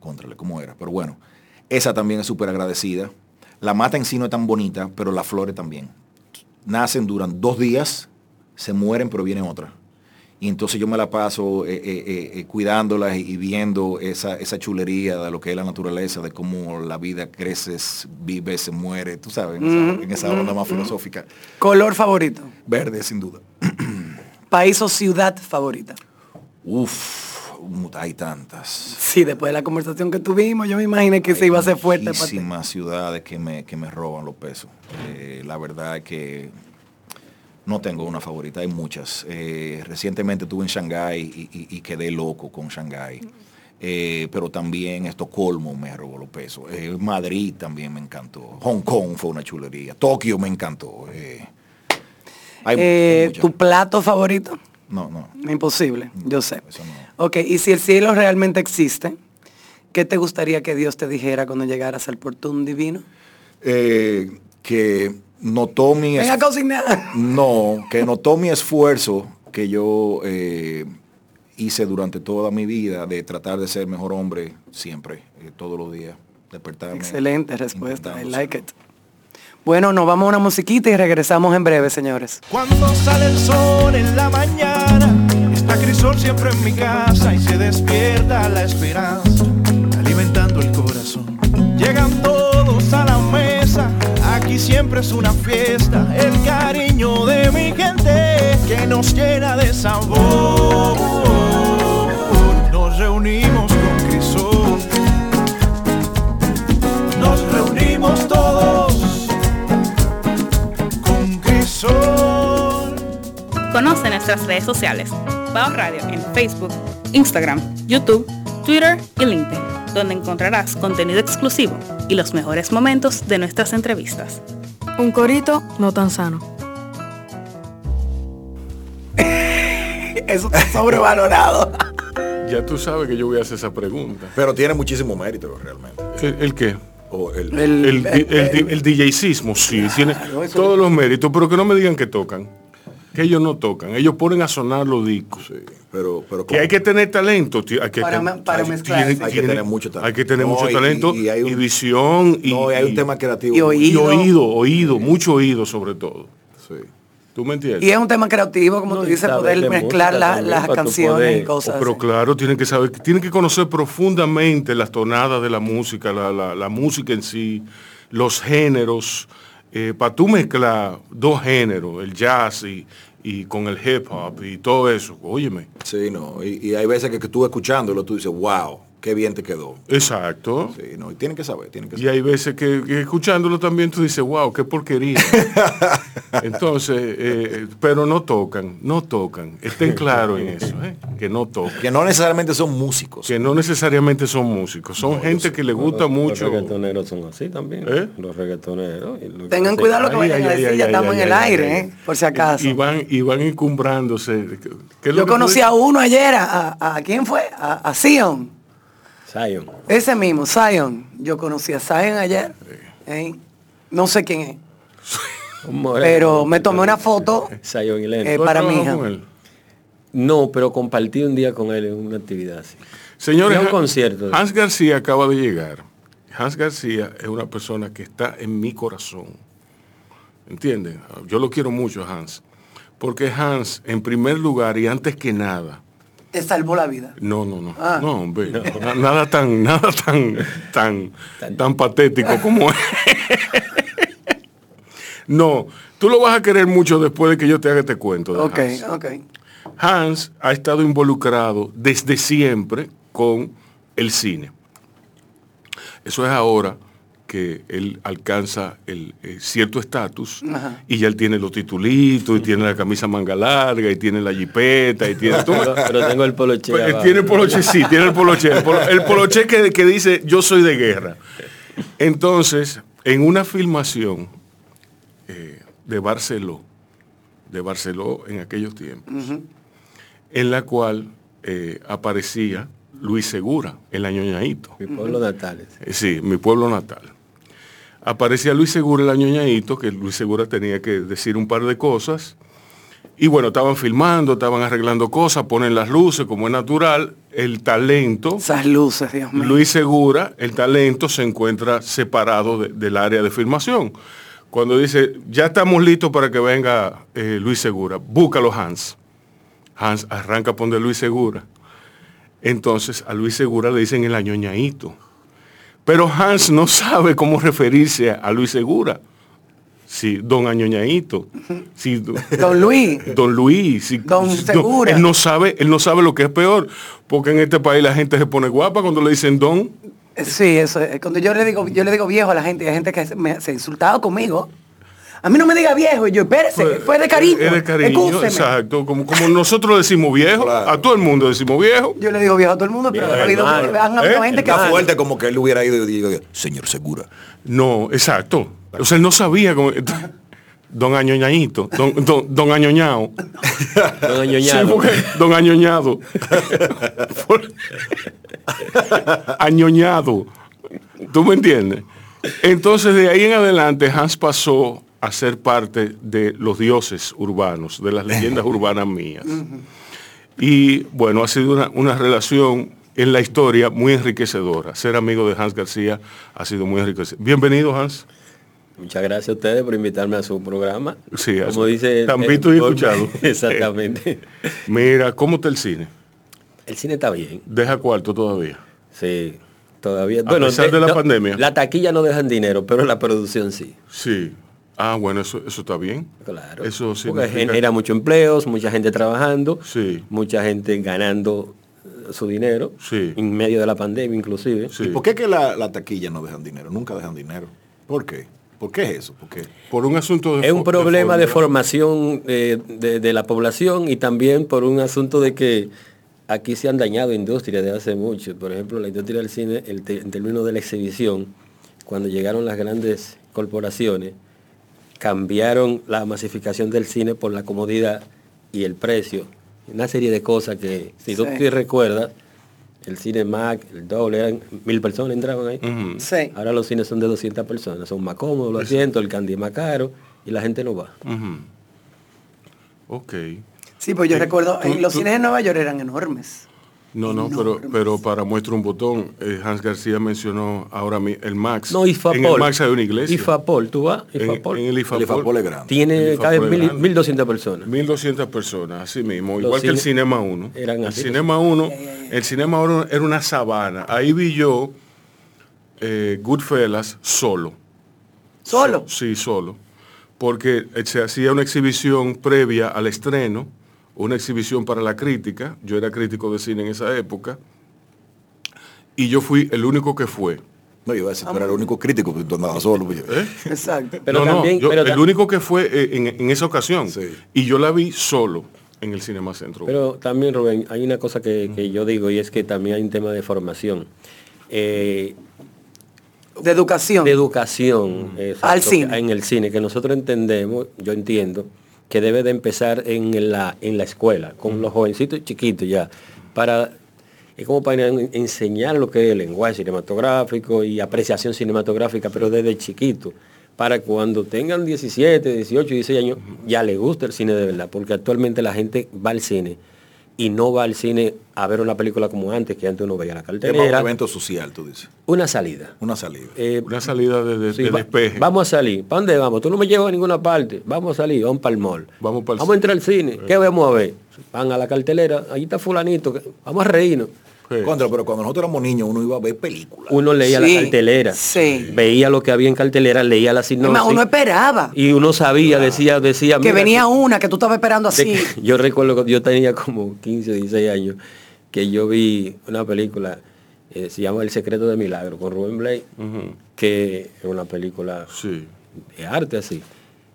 F: contrale cómo era. Pero bueno, esa también es súper agradecida. La mata en sí no es tan bonita, pero las flores también. Nacen, duran dos días, se mueren, pero viene otra. Y entonces yo me la paso eh, eh, eh, cuidándolas y, viendo esa, esa chulería de lo que es la naturaleza, de cómo la vida crece, vive, se muere, tú sabes, en esa, en esa onda más filosófica.
D: Color favorito.
F: Verde, sin duda.
D: País o ciudad favorita.
F: Uf, hay tantas.
D: Sí, después de la conversación que tuvimos, yo me imaginé que se iba a ser fuerte.
F: Muchísimas ciudades que me, que me roban los pesos. La verdad es que no tengo una favorita, hay muchas. Eh, recientemente estuve en Shanghái y, y- y quedé loco con Shanghái. Eh, pero también Estocolmo me robó los pesos. Eh, Madrid también me encantó. Hong Kong fue una chulería. Tokio me encantó. Hay-.
D: ¿Tu plato favorito?
F: No, no.
D: Imposible, yo sé.
F: Eso no.
D: Ok, y si el cielo realmente existe, ¿qué te gustaría que Dios te dijera cuando llegaras al portón divino?
F: Que notó mi...
D: Venga a.
F: No, que notó mi esfuerzo que yo eh, hice durante toda mi vida de tratar de ser mejor hombre siempre, eh, todos los días, despertarme.
D: Excelente respuesta, I like it. Bueno, nos vamos a una musiquita y regresamos en breve, señores.
C: Cuando sale el sol en la mañana, está Crisol siempre en mi casa y se despierta la esperanza, alimentando el corazón. Llegan siempre es una fiesta, el cariño de mi gente que nos llena de sabor. Nos reunimos con Crisol, nos reunimos todos con Crisol.
J: Conoce nuestras redes sociales. Bao Radio en Facebook, Instagram, YouTube, Twitter y LinkedIn, donde encontrarás contenido exclusivo y los mejores momentos de nuestras entrevistas.
H: Un corito no tan sano.
D: Eso está sobrevalorado.
E: Ya tú sabes que yo voy a hacer esa pregunta.
F: Pero tiene muchísimo mérito realmente.
E: ¿El, el qué?
F: O el-
D: El-
E: El, el, el, el DJismo, sí, tiene todos los méritos, pero que no me digan que tocan. Que ellos no tocan, ellos ponen a sonar los discos.
F: sí, pero, pero
E: Que hay que tener talento, tío, hay que,
D: Para me- para
E: hay-
D: mezclar.
E: tiene-
F: Hay que
E: tiene-
F: tener mucho talento.
E: Hay que tener
F: No,
E: mucho
F: y-
E: talento
F: y-
E: y,
F: y hay un-
E: visión y,
F: no, y hay un tema creativo.
D: y oído.
E: y oído, oído, mucho oído sobre todo.
F: Sí.
E: ¿Tú me entiendes?
D: Y es un tema creativo, como
I: No,
D: tú dices, poder
I: de
D: mezclar la-
I: también,
D: las canciones
I: poder-
D: y cosas
E: Oh, pero
D: así.
E: claro, tienen que saber, tienen que conocer profundamente las tonadas de la música, la, la- la música en sí, los géneros, para tú mezclar dos géneros, el jazz y, y con el hip hop y todo eso, óyeme.
F: Sí, no. Y, hay veces que, que tú escuchándolo, tú dices, wow, qué bien te quedó.
E: Exacto.
F: Sí, no. Y tienen que saber, tienen que
E: Y
F: saber.
E: hay veces que, que escuchándolo también tú dices, wow, qué porquería. Entonces, eh, pero no tocan, no tocan. Estén claros en eso, ¿eh? que no tocan.
F: Que no necesariamente son músicos.
E: Que no necesariamente son músicos, son gente que le gusta
I: Los
E: mucho.
I: reggaetoneros son así también.
E: ¿Eh?
I: Los reggaetoneros. y lo que
D: Tengan cuidado lo que
E: Ay,
D: vayan a decir, ya
E: ay,
D: estamos
E: ay,
D: en el
E: ay,
D: aire,
E: ay.
D: ¿eh? por si acaso.
E: Y van, y van encumbrándose. ¿Qué es lo
D: Yo conocí a uno ayer, a, a- ¿a quién fue? A, a Zion.
I: Zion.
D: Ese mismo, Zion. Yo conocí a Zion ayer. ¿eh? No sé quién es. Pero me tomé una foto.
I: Zion y.
D: Eh,
E: ¿Tú has
D: para mi hija.
E: con él?
I: No, pero compartí un día con él en una actividad así.
E: Señores,
I: un
E: Han-
I: concierto.
E: Hans García acaba de llegar. Hans García es una persona que está en mi corazón. ¿Entienden? Yo lo quiero mucho a Hans. Porque Hans, en primer lugar y antes que nada,
D: Te salvó la vida.
E: no, no, no,
D: Ah.
E: no, hombre, na- nada tan, nada tan, tan, tan patético como es. No, tú lo vas a querer mucho después de que yo te haga este cuento. de
D: Ok,
E: Hans.
D: ok.
E: Hans ha estado involucrado desde siempre con el cine. Eso es ahora que él alcanza el eh, cierto estatus y ya él tiene los titulitos y tiene la camisa manga larga y tiene la jipeta y tiene todo.
I: Pero, pero tengo el poloche.
E: Pues,
I: abajo.
E: tiene el poloche, sí, tiene el poloche. El, polo- el poloche que, que dice yo soy de guerra. Entonces, en una filmación eh, de Barceló, de Barceló en aquellos tiempos, en la cual eh, aparecía Luis Segura, el añoñadito.
I: Mi pueblo natal.
E: Eh, Sí, mi pueblo natal. Aparecía Luis Segura, el añoñadito, que Luis Segura tenía que decir un par de cosas. Y bueno, estaban filmando, estaban arreglando cosas, ponen las luces, como es natural. El talento,
D: Esas luces, Dios mío.
E: Luis Segura, el talento se encuentra separado de- del área de filmación. Cuando dice, ya estamos listos para que venga eh, Luis Segura, búscalo Hans. Hans arranca a poner Luis Segura. Entonces a Luis Segura le dicen el añoñadito. Pero Hans no sabe cómo referirse a Luis Segura. Sí, don añoñadito. Sí, do-
D: Don Luis.
E: Don Luis, sí,
D: Don Segura.
E: él no sabe, él no sabe lo que es peor, porque en este país la gente se pone guapa cuando le dicen don.
D: Sí, eso es. Cuando yo le digo, yo le digo viejo a la gente, hay gente que me, se ha insultado conmigo. A mí no me diga viejo, y yo, espérese, fue de cariño.
E: Es de cariño,
D: excúseme.
E: exacto. Como, como nosotros decimos viejo,
F: Claro.
E: a todo el mundo decimos viejo.
D: Yo le digo viejo a todo el mundo, pero ha habido, han habido
E: ¿Eh?
D: gente que...
F: Está fuerte como que él hubiera ido y digo, señor Segura.
E: No, exacto. O sea, él no sabía cómo. Don Añoñadito, don, don, don Añoñao.
I: Don
E: Sí,
I: Añoñado.
E: porque don Añoñado. Añoñado. ¿Tú me entiendes? Entonces de ahí en adelante Hans pasó a ser parte de los dioses urbanos, de las leyendas urbanas mías. Y bueno, ha sido una, una relación en la historia muy enriquecedora. Ser amigo de Hans García ha sido muy enriquecedor. Bienvenido Hans.
I: Muchas gracias a ustedes por invitarme a su programa.
E: Sí,
I: Como dice...
E: tan visto y escuchado.
I: Exactamente.
E: Mira, ¿cómo está el cine?
I: El cine está bien.
E: Deja cuarto todavía.
I: Sí, todavía.
E: A pesar de la pandemia.
I: La taquilla no dejan dinero, pero la producción sí.
E: Sí. Ah, bueno, eso, eso está bien.
I: Claro.
E: Eso
I: Porque genera muchos empleos, mucha gente trabajando,
E: Sí.
I: mucha gente ganando eh, su dinero,
E: Sí.
I: en medio de la pandemia inclusive.
E: Sí.
F: ¿Y por qué que la, la taquilla no dejan dinero? Nunca dejan dinero. ¿Por qué? ¿Por qué es eso? ¿Por qué?
E: Por un asunto de
I: Es un problema de, formación eh, de, de la población y también por un asunto de que aquí se han dañado industrias de hace mucho. Por ejemplo, la industria del cine, el te- en términos de la exhibición, cuando llegaron las grandes corporaciones, cambiaron la masificación del cine por la comodidad y el precio. Una serie de cosas que, si tú te recuerdas, el cine Mac, el doble, eran mil personas entraban ahí.
D: Sí.
I: Ahora los cines son de 200 personas, son más cómodos los asientos, el candy es más caro y la gente no va.
E: Ujú. Ok.
D: Sí, pues yo recuerdo,
E: tú-
D: eh, los
E: tú-
D: cines de Nueva York eran enormes.
E: No, no, pero, pero para muestra un botón, eh, Hans García mencionó ahora mi- el Max.
I: No, Ifapol.
E: En el Max hay una iglesia.
I: Ifapol, tú vas,
E: En-
I: Ifapol.
E: En, el Ifapol.
F: El Ifapol es grande.
I: Tiene
E: El
I: mil-
E: grande.
I: 1200 personas.
E: 1200 personas, así mismo,
I: Los
E: igual que el Cinema 1.
I: eran
E: el
I: así.
E: Cinema 1, el Cinema 1 era una sabana. Ahí vi yo eh, Goodfellas solo.
D: ¿Solo?
E: So- sí, solo. Porque se hacía una exhibición previa al estreno, una exhibición para la crítica. Yo era crítico de cine en esa época. Y yo fui el único que fue.
F: No, yo iba a decir, tú eras el único crítico, porque tú andabas solo. pues.
D: Exacto.
I: Pero
E: No, no,
I: también,
E: yo-
I: pero
E: el único que fue eh, en, en esa ocasión.
F: Sí.
E: Y yo la vi solo en el Cinema Centro.
I: Pero también, Rubén, hay una cosa que, que yo digo y es que también hay un tema de formación. Eh,
D: De educación.
I: de educación exacto,
D: Al cine.
I: en el cine, que nosotros entendemos, yo entiendo, que debe de empezar en la, en la escuela, con los jovencitos chiquitos ya, para, es como para en- enseñar lo que es el lenguaje cinematográfico y apreciación cinematográfica, pero desde chiquito, para cuando tengan 17, 18, 16 años, ya les gusta el cine de verdad, porque actualmente la gente va al cine y no va al cine a ver una película como antes, que antes uno veía la
F: Es más un
I: cartelera,
F: evento social, tú dices.
I: una salida.
F: Una salida.
I: Eh,
E: una salida de, de-
I: Sí,
E: de
I: va-
E: despeje.
I: Vamos a salir. ¿Para dónde vamos? Tú no me llevas a ninguna parte. Vamos a salir, vamos para el mall.
E: Vamos pa'l
I: Vamos a entrar al cine. ¿Qué vamos a ver? Van a la cartelera, ahí está fulanito, vamos a reírnos.
E: Sí.
F: Contra, pero cuando nosotros éramos niños, uno iba a ver películas.
I: Uno leía
D: Sí,
I: la cartelera,
D: sí.
I: veía lo que había en cartelera, leía la sinopsis.
D: más, uno esperaba
I: y uno sabía, decía, decía.
D: que venía una que tú estabas esperando así.
I: que- yo recuerdo que yo tenía como 15 o 16 años que yo vi una película, eh, se llama El secreto de milagro, con Rubén Blake, que es una película
E: Sí,
I: de arte así.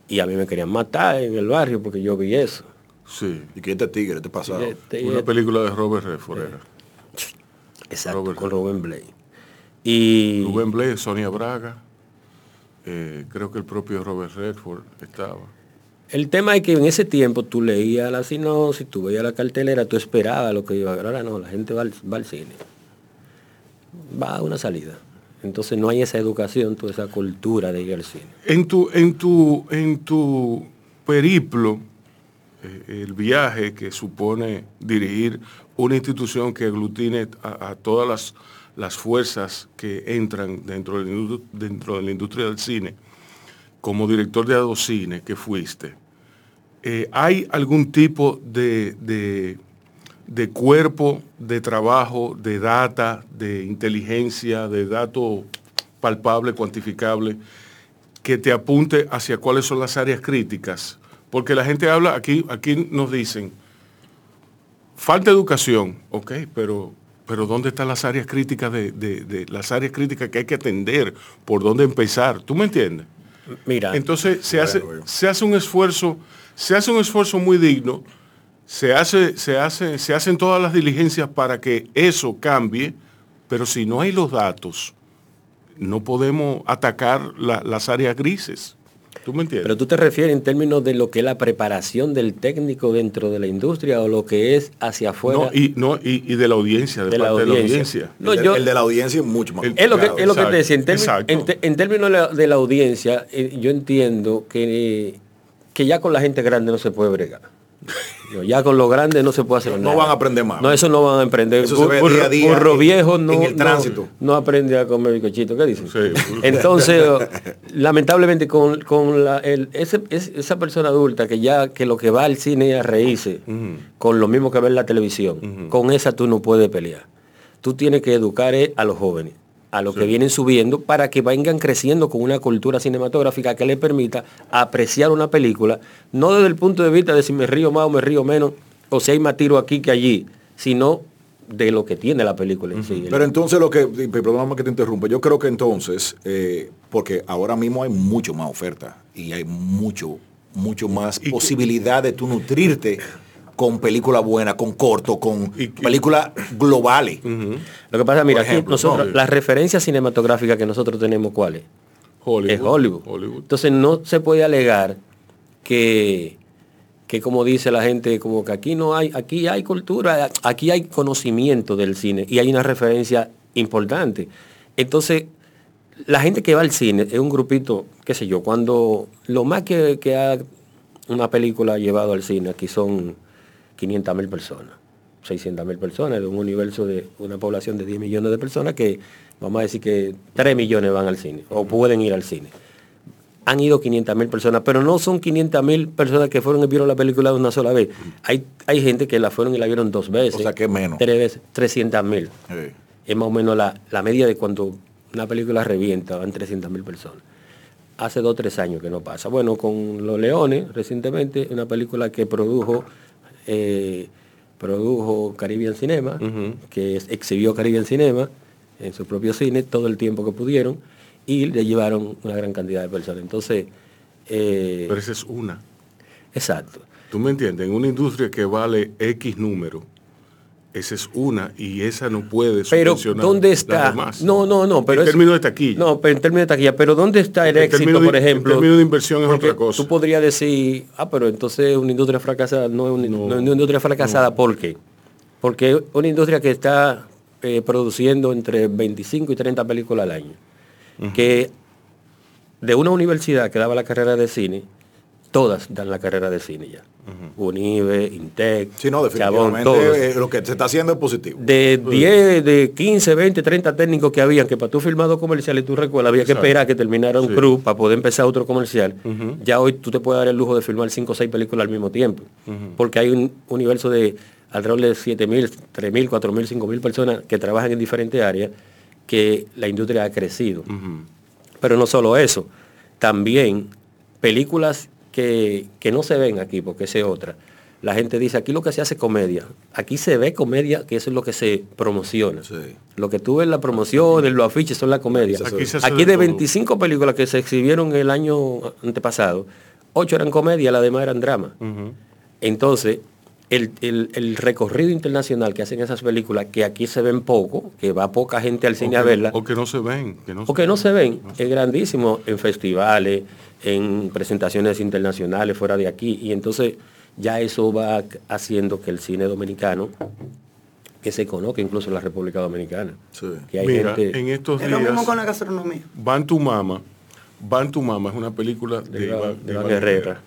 I: Y a mí me querían matar en el barrio porque yo vi eso.
E: sí.
F: ¿Y que este tigre, este pasado?
I: Este-
E: Una película de Robert Redford era.
I: Exacto,
E: Robert.
I: con Rubén Blake. Y
E: Rubén Sonia Braga, eh, creo que el propio Robert Redford estaba.
I: el tema es que en ese tiempo tú leías la sinopsis, tú veías la cartelera, tú esperabas lo que iba a ver. Ahora no, la gente va al, va al cine. Va a una salida. Entonces no hay esa educación, toda esa cultura de ir al cine.
E: En tu, en tu, en tu periplo, eh, el viaje que supone dirigir una institución que aglutine a, todas las, las fuerzas que entran dentro de, la dentro de la industria del cine, como director de Adocine que fuiste, eh, ¿hay algún tipo de, de- de cuerpo de trabajo, de data, de inteligencia, de dato palpable, cuantificable, que te apunte hacia cuáles son las áreas críticas? Porque la gente habla, aquí, aquí nos dicen, falta educación, ok, pero, pero ¿dónde están las áreas críticas de, de- de- las áreas críticas que hay que atender? ¿Por dónde empezar? ¿Tú me entiendes?
I: Mira,
E: Entonces se hace,
F: bueno.
E: se hace un esfuerzo, se hace un esfuerzo muy digno, se hace, se hace, se hacen todas las diligencias para que eso cambie, pero si no hay los datos, no podemos atacar la- las áreas grises. ¿Tú me entiendes?
I: pero tú te refieres en términos de lo que es la preparación del técnico dentro de la industria o lo que es hacia afuera.
E: no, y, no, y, y de la audiencia, de,
I: De la
E: parte de la
I: audiencia.
E: audiencia.
I: No,
F: el, de,
I: yo-
F: el de la audiencia es mucho más
E: El-
I: Es lo que,
F: complicado.
I: es lo que te decía, en, térmi-
E: exacto.
I: en te- en términos de la, de la audiencia, eh, yo entiendo que, que ya con la gente grande no se puede bregar. No, ya con los grandes no se puede hacer
F: No
I: nada.
F: van a aprender más.
I: No, eso no van a aprender.
F: Eso se ve
I: Burro-
F: día a día
I: burro
F: en-
I: viejo no,
F: en el
I: no-
F: tránsito.
I: no aprende a comer bizcochito. ¿Qué dicen?
E: Sí.
I: Entonces, lamentablemente con, con la- el- ese- es- esa persona adulta que ya que lo que va al cine es a reírse, con lo mismo que ve en la televisión, con esa tú no puedes pelear. Tú tienes que educar es a los jóvenes, a los que vienen subiendo, para que vengan creciendo con una cultura cinematográfica que les permita apreciar una película, no desde el punto de vista de si me río más o me río menos, o si hay más tiro aquí que allí, sino de lo que tiene la película en sí.
F: Pero entonces lo que, perdóname que te interrumpa, yo creo que entonces, eh, porque ahora mismo hay mucho más oferta y hay mucho, mucho más posibilidad de tú nutrirte con películas buenas, con corto, con películas globales.
I: Lo que pasa, mira, aquí
F: ejemplo,
I: nosotros,
E: ¿no?
I: las referencias cinematográficas que nosotros tenemos, ¿cuáles?
E: Hollywood.
I: es Hollywood.
E: Hollywood.
I: Entonces no se puede alegar que, que como dice la gente, como que aquí no hay, aquí hay cultura, aquí hay conocimiento del cine y hay una referencia importante. Entonces, la gente que va al cine es un grupito, qué sé yo, cuando lo más que, que ha una película llevado al cine aquí son 500 mil personas. 600 mil personas, de un universo de una población de 10 millones de personas que vamos a decir que 3 millones van al cine o pueden ir al cine. Han ido 500 mil personas, pero no son 500 mil personas que fueron y vieron la película una sola vez. Hay, hay gente que la fueron y la vieron dos veces.
F: O sea, que menos.
I: Tres veces, 300 mil.
F: Sí.
I: Es más o menos la, la media de cuando una película revienta, van 300 mil personas. Hace dos o tres años que no pasa. Bueno, con Los Leones, recientemente, una película que produjo, eh, produjo Caribbean Cinema, que es- exhibió Caribbean Cinema en su propio cine todo el tiempo que pudieron y le llevaron una gran cantidad de personas. Entonces, eh,
E: Pero esa es una.
I: exacto.
E: ¿Tú me entiendes? En una industria que vale X número, esa es una y esa no puede
I: Pero ¿dónde está?
E: demás.
I: No, no, no, pero
E: en
I: es-
E: términos de taquilla.
I: No, pero en términos de taquilla, pero ¿dónde está el
E: En
I: éxito,
E: de-
I: por ejemplo?
E: En términos de inversión es
I: Porque
E: otra cosa.
I: Tú podrías decir, ah, pero entonces una industria fracasada no es una,
E: No.
I: no es una industria fracasada, ¿por qué? Porque una industria que está eh, produciendo entre 25 y 30 películas al año. Que de una universidad que daba la carrera de cine, todas dan la carrera de cine ya. Unive, Intec,
F: Sí, no,
I: Chabón,
F: definitivamente
I: todos
F: eh, lo que se está haciendo es positivo.
I: de 10, de 15, 20, 30 técnicos que habían, que para tú filmar dos comerciales, tú recuerdas, había que esperar que terminara un
E: Sí.
I: crew para poder empezar otro comercial. Ya hoy tú te puedes dar el lujo de filmar 5 o 6 películas al mismo tiempo. Porque hay un universo de alrededor de 7 mil, 3 mil, 4 mil, 5 mil personas que trabajan en diferentes áreas que la industria ha crecido. Pero no solo eso, también películas que, que no se ven aquí, porque esa es otra. La gente dice, aquí lo que se hace es comedia. Aquí se ve comedia, que eso es lo que se promociona.
F: Sí.
I: Lo que tú ves en la promoción, en los afiches, son la comedia.
E: Aquí de
I: de
E: todo.
I: 25 películas que se exhibieron el año antepasado, 8 eran comedia, las demás eran drama. Entonces, el, el- el recorrido internacional que hacen esas películas, que aquí se ven poco, que va poca gente al cine a
E: que,
I: verla,
E: o que no se ven. Que no
I: o que no se ven, es grandísimo en festivales, en presentaciones internacionales fuera de aquí. Y entonces ya eso va haciendo que el cine dominicano, que se conozca incluso en la República Dominicana.
F: Sí.
I: Que hay
E: Mira,
I: gente
E: en estos
D: Es lo mismo
E: días,
D: con la gastronomía.
E: Van tu mama, Van tu mama es una película de,
I: de, Guerrera.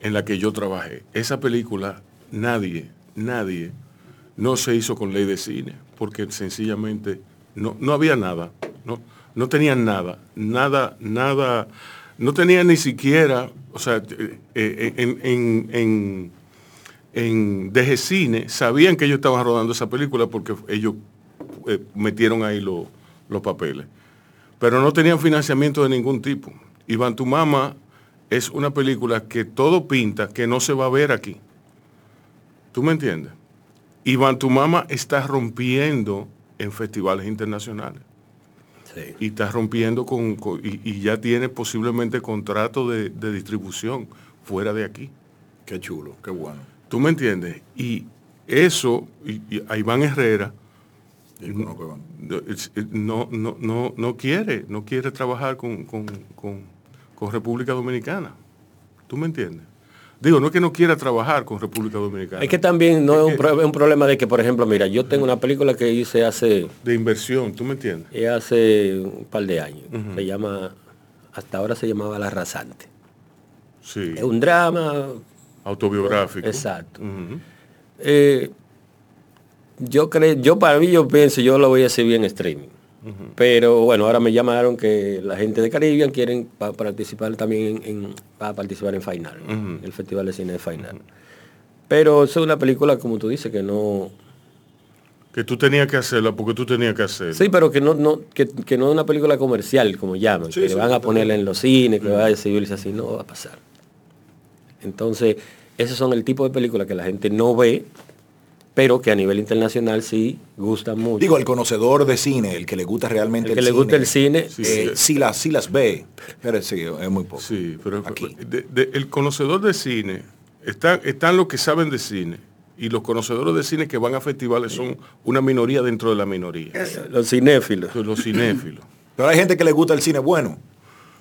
E: en la que yo trabajé. Esa película, nadie, nadie, no se hizo con ley de cine, porque sencillamente no, no había nada, no, no tenían nada, nada, nada, no tenían ni siquiera, o sea, eh, eh, en, en, en, en Cine sabían que ellos estaban rodando esa película porque ellos eh, metieron ahí lo- los papeles. Pero no tenían financiamiento de ningún tipo. Iván Tu Mama es una película que todo pinta que no se va a ver aquí. ¿Tú me entiendes? Iván Tu Mama está rompiendo en festivales internacionales.
I: Sí.
E: Y está rompiendo con, con- y, y ya tiene posiblemente contrato de, de distribución fuera de aquí.
F: Qué chulo, qué bueno.
E: ¿Tú me entiendes? Y eso, y, y a Iván Herrera, no, no, no, no, no quiere, no quiere trabajar con, con- con- con República Dominicana. ¿Tú me entiendes? Digo, no es que no quiera trabajar con República Dominicana.
I: Es que también no es un, problema de que, por ejemplo, mira, yo tengo una película que hice hace,
E: de inversión, ¿tú me entiendes?
I: hace un par de años. Se llama, hasta ahora se llamaba La Rasante.
E: Sí.
I: Es un drama,
E: Autobiográfico.
I: Exacto. Eh, yo creo, yo para mí yo pienso, yo lo voy a hacer bien streaming. Pero bueno, ahora me llamaron que la gente de Caribbean quieren pa- participar también en, para participar en Final, el Festival de Cine de Final. Pero es una película, como tú dices, que no.
E: Que tú tenías que hacerla porque tú tenías que hacerla.
I: Sí, pero que no, no, que, que no es una película comercial, como llaman,
F: Sí,
I: que
F: sí,
I: van a ponerla en los cines, que va a exhibirse así, no va a pasar. Entonces, esos son el tipo de películas que la gente no ve, pero que a nivel internacional sí gustan mucho.
F: Digo, el conocedor de cine, el que le gusta realmente
I: el que
F: el
I: le
F: cine,
I: gusta el cine,
E: Sí.
F: eh, sí, las, sí las ve, pero sí, es muy poco.
E: Sí, pero
F: Aquí.
E: de- de- el conocedor de cine, están, están los que saben de cine y los conocedores de cine que van a festivales son una minoría dentro de la minoría.
I: los cinéfilos.
E: Los cinéfilos.
F: Pero hay gente que le gusta el cine bueno.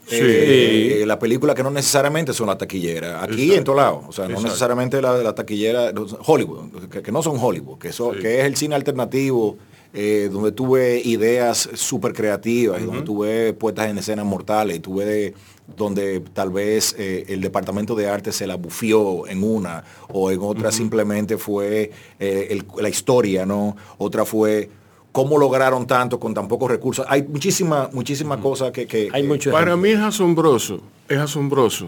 E: Sí.
F: Eh, la película que no necesariamente son las taquilleras. Aquí
E: Exacto.
F: en todos lados. O sea, no
E: Exacto.
F: necesariamente la, la taquillera, Hollywood, que, que no son Hollywood, que, son,
E: Sí.
F: que es el cine alternativo eh, donde tuve ideas súper creativas, y donde tuve puestas en escenas mortales, tuve de- donde tal vez eh, el departamento de arte se la bufió en una, o en otra simplemente fue eh, el- la historia, ¿no? Otra fue cómo lograron tanto con tan pocos recursos. Hay muchísimas, muchísimas cosas que... que-
I: Hay mucho
E: Para mí es asombroso, es asombroso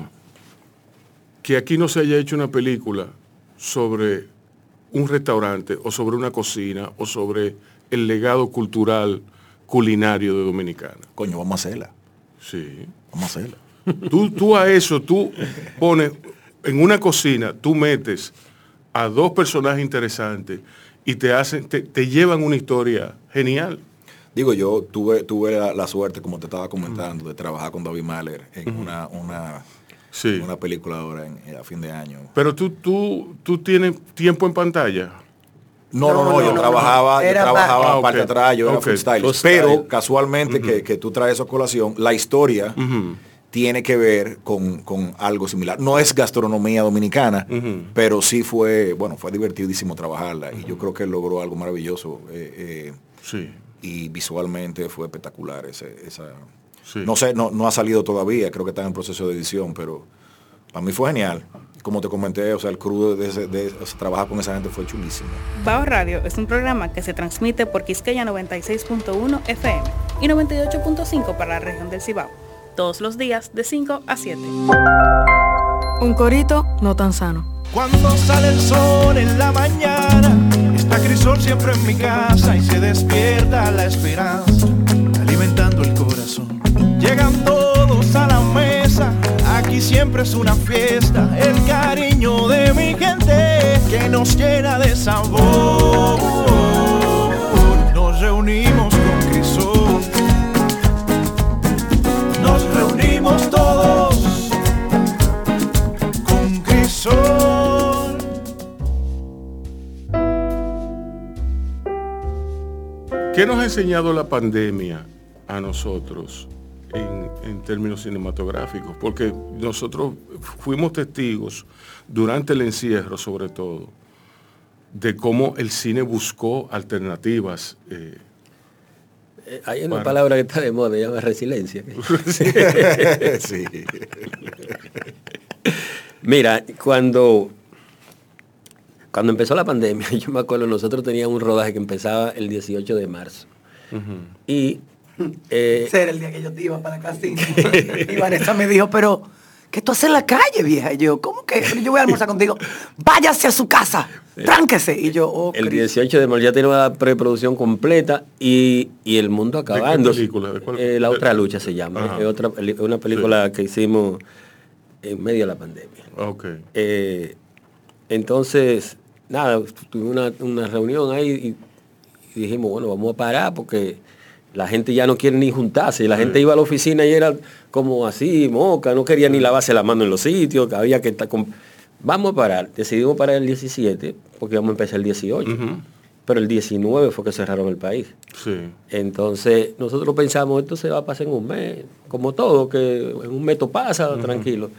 E: que aquí no se haya hecho una película sobre un restaurante o sobre una cocina o sobre el legado cultural culinario de Dominicana.
F: Coño, vamos a hacerla.
E: Sí.
F: Vamos a hacerla.
E: Tú, tú a eso, tú pones en una cocina, tú metes a dos personajes interesantes y te hacen, te, te llevan una historia genial.
F: Digo, yo tuve, tuve la, la suerte, como te estaba comentando, de trabajar con David Mahler en una, una,
E: Sí.
F: una película ahora en- a fin de año.
E: Pero tú, tú, tú tienes tiempo en pantalla.
F: No, no, no,
D: No,
F: yo
D: no,
F: trabajaba,
D: no.
F: yo
D: Era
F: trabajaba
E: Ah,
F: parte atrás, yo era
E: Ok.
F: freestyle. Pero casualmente que, que tú traes eso a colación, la historia tiene que ver con, con algo similar. No es gastronomía dominicana, pero sí fue, bueno, fue divertidísimo trabajarla. Y yo creo que logró algo maravilloso. eh, eh,
E: Sí.
F: y visualmente fue espectacular ese, esa.
E: Sí.
F: No sé, no, no ha salido todavía, creo que está en proceso de edición, pero para mí fue genial. Como te comenté, o sea, el crudo de, ese- de, o sea, trabajar con esa gente fue chulísimo.
J: Bao Radio es un programa que se transmite por Quisqueya 96.1 FM y 98.5 para la región del Cibao, todos los días de 5 a 7.
H: Un corito no tan sano.
C: Cuando sale el sol en la mañana, está Crisol siempre en mi casa y se despierta la esperanza, alimentando el corazón. Llegan todos a la mesa, aquí siempre es una fiesta, el cariño de mi gente que nos llena de sabor.
E: ¿Qué nos ha enseñado la pandemia a nosotros en, en términos cinematográficos? Porque nosotros fuimos testigos durante el encierro, sobre todo, de cómo el cine buscó alternativas. eh,
I: Eh, Hay una
E: Para-
I: palabra que está de moda, se llama resiliencia.
F: sí.
I: Mira, cuando, cuando empezó la pandemia, yo me acuerdo, nosotros teníamos un rodaje que empezaba el 18 de marzo. Y eh,
D: Ese era el día que yo te iba para casita. y Vanessa me dijo, pero, ¿qué tú haces en la calle, vieja? Y yo, ¿cómo que? Yo voy a almorzar contigo. Váyase a su casa, tránquese. Y yo, oh,
I: el
D: Cristo.
I: 18 de marzo ya tenía una preproducción completa y, y el mundo
E: qué
I: acabando.
E: película? ¿De cuál?
I: Eh, la otra lucha se llama.
E: Ajá.
I: Es otra, una película que hicimos en medio de la pandemia.
E: ok.
I: Eh, entonces, nada, tuvimos una, una reunión ahí y, y dijimos, bueno, vamos a parar porque la gente ya no quiere ni juntarse. La gente iba a la oficina y era como así, moca, no quería ni lavarse la mano en los sitios, que había que estar con... Vamos a parar. Decidimos parar el 17 porque vamos a empezar el 18.
E: Ujú.
I: Pero el 19 fue que cerraron el país.
E: Sí.
I: Entonces, nosotros pensamos, esto se va a pasar en un mes, como todo, que en un mes pasa, tranquilo.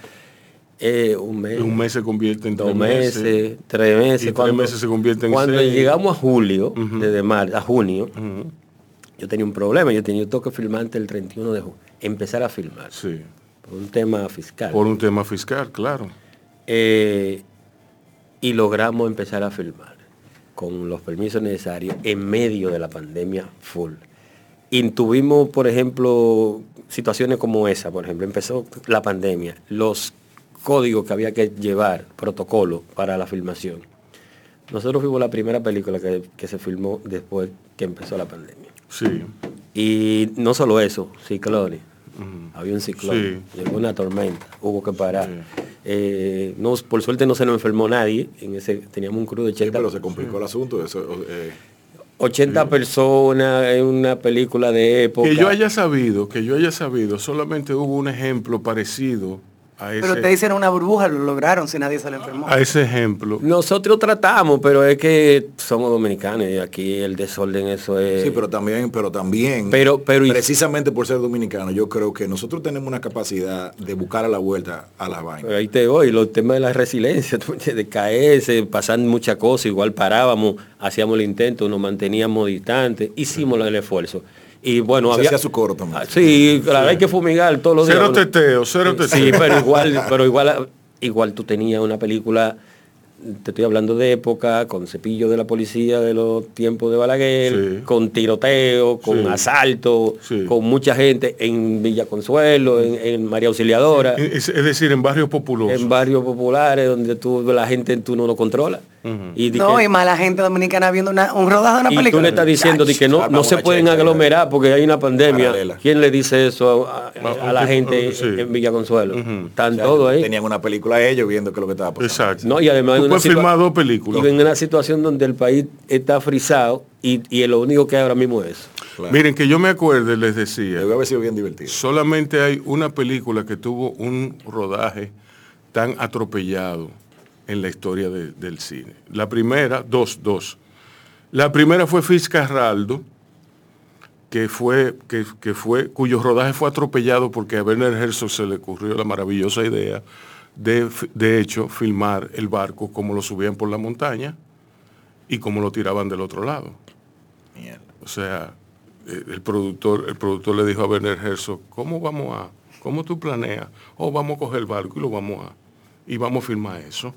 I: Eh, un mes,
E: Un mes se convierte en
I: dos
E: tres
I: meses, tres meses.
E: Y tres meses se convierte en
I: Cuando
E: seis.
I: llegamos a julio,
E: Ujú.
I: desde mar, a junio, yo tenía un problema, yo tenía yo tengo que filmar antes del 31 de junio, empezar a filmar,
E: Sí.
I: por un tema fiscal.
E: Por un tema fiscal, claro.
I: Eh, y logramos empezar a filmar con los permisos necesarios en medio de la pandemia full. Y tuvimos, por ejemplo, situaciones como esa, por ejemplo, empezó la pandemia, los códigos que había que llevar, protocolo para la filmación. Nosotros fuimos la primera película que, que se filmó después que empezó la pandemia.
E: Sí.
I: Y no solo eso, ciclones. Había un ciclón,
E: Sí.
I: llegó una tormenta, hubo que parar.
E: Sí.
I: Eh, no, por suerte no se nos enfermó nadie. En ese, teníamos un crew de 80,
F: Pero se complicó el asunto. Eso, eh,
I: 80 personas en una película de época.
E: Que yo haya sabido, que yo haya sabido, solamente hubo un ejemplo parecido a
D: Pero ustedes hicieron una burbuja, lo lograron si nadie se le enfermó.
E: a ese ejemplo.
I: Nosotros tratamos, pero es que somos dominicanos y aquí el desorden eso es...
F: Sí, pero también, pero también,
I: Pero- pero y-
F: precisamente por ser dominicano, yo creo que nosotros tenemos una capacidad de buscar a la vuelta a las vainas.
I: Pero ahí te voy, los temas de la resiliencia, entiendes, de caerse, pasar muchas cosas, igual parábamos, hacíamos el intento, nos manteníamos distantes, hicimos el esfuerzo. Y bueno,
F: Se
I: había...
F: hacía su coro también.
I: Ah, Sí, claro, hay que fumigar todos los
E: Cero
I: días.
E: teteo, cero teteo.
I: Sí, pero igual, pero igual, igual tú tenías una película, te estoy hablando de época, con cepillo de la policía de los tiempos de Balaguer,
E: Sí.
I: con tiroteo, con
E: Sí.
I: asalto,
E: Sí.
I: con mucha gente en Villa Consuelo, en, en María Auxiliadora,
E: Es, es decir, en barrios populosos.
I: en barrios populares donde tú la gente tú no lo controlas. y,
D: No,
I: que-
D: y más la gente dominicana viendo una, un rodaje de una
I: y tú
D: película.
I: le estás diciendo de que no, no se pueden aglomerar porque hay una pandemia.
F: Paralela.
I: ¿Quién le dice eso a, a- a la gente
E: sí.
I: en Villa Consuelo? Están
F: O sea,
I: todos ahí.
F: Tenían una película ellos viendo qué es lo que estaba pasando.
E: Exacto.
I: No, y además
E: Tú puedes filmar dos películas.
I: Y en una situación donde el país está frisado y, y lo único que hay ahora mismo es.
F: Claro.
E: Miren, que yo me acuerde, les decía,
F: Debe haber sido bien divertido.
E: solamente hay una película que tuvo un rodaje tan atropellado en la historia de- del cine. La primera, dos, dos. La primera fue Fitzcarraldo, que fue, que, que fue, cuyo rodaje fue atropellado porque a Werner Herzog se le ocurrió la maravillosa idea de, de hecho, filmar el barco como lo subían por la montaña y como lo tiraban del otro lado.
F: Mierda.
E: O sea, eh, el productor, el productor le dijo a Werner Herzog, ¿cómo vamos a, cómo tú planeas? Oh, vamos a coger el barco y lo vamos a, y vamos a filmar eso.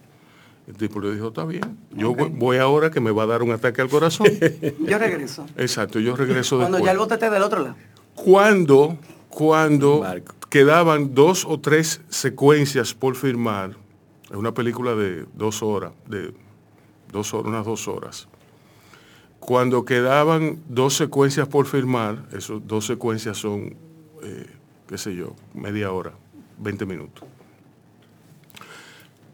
E: El tipo le dijo, está bien, yo voy, voy ahora que me va a dar un ataque al corazón.
D: Yo regreso.
E: Exacto, yo regreso
D: Cuando
E: después.
D: ya el bote esté del otro lado.
E: Cuando, cuando quedaban dos o tres secuencias por filmar, es una película de dos horas, de dos horas, unas dos horas. Cuando quedaban dos secuencias por filmar, esas dos secuencias son, eh, qué sé yo, media hora, 20 minutos.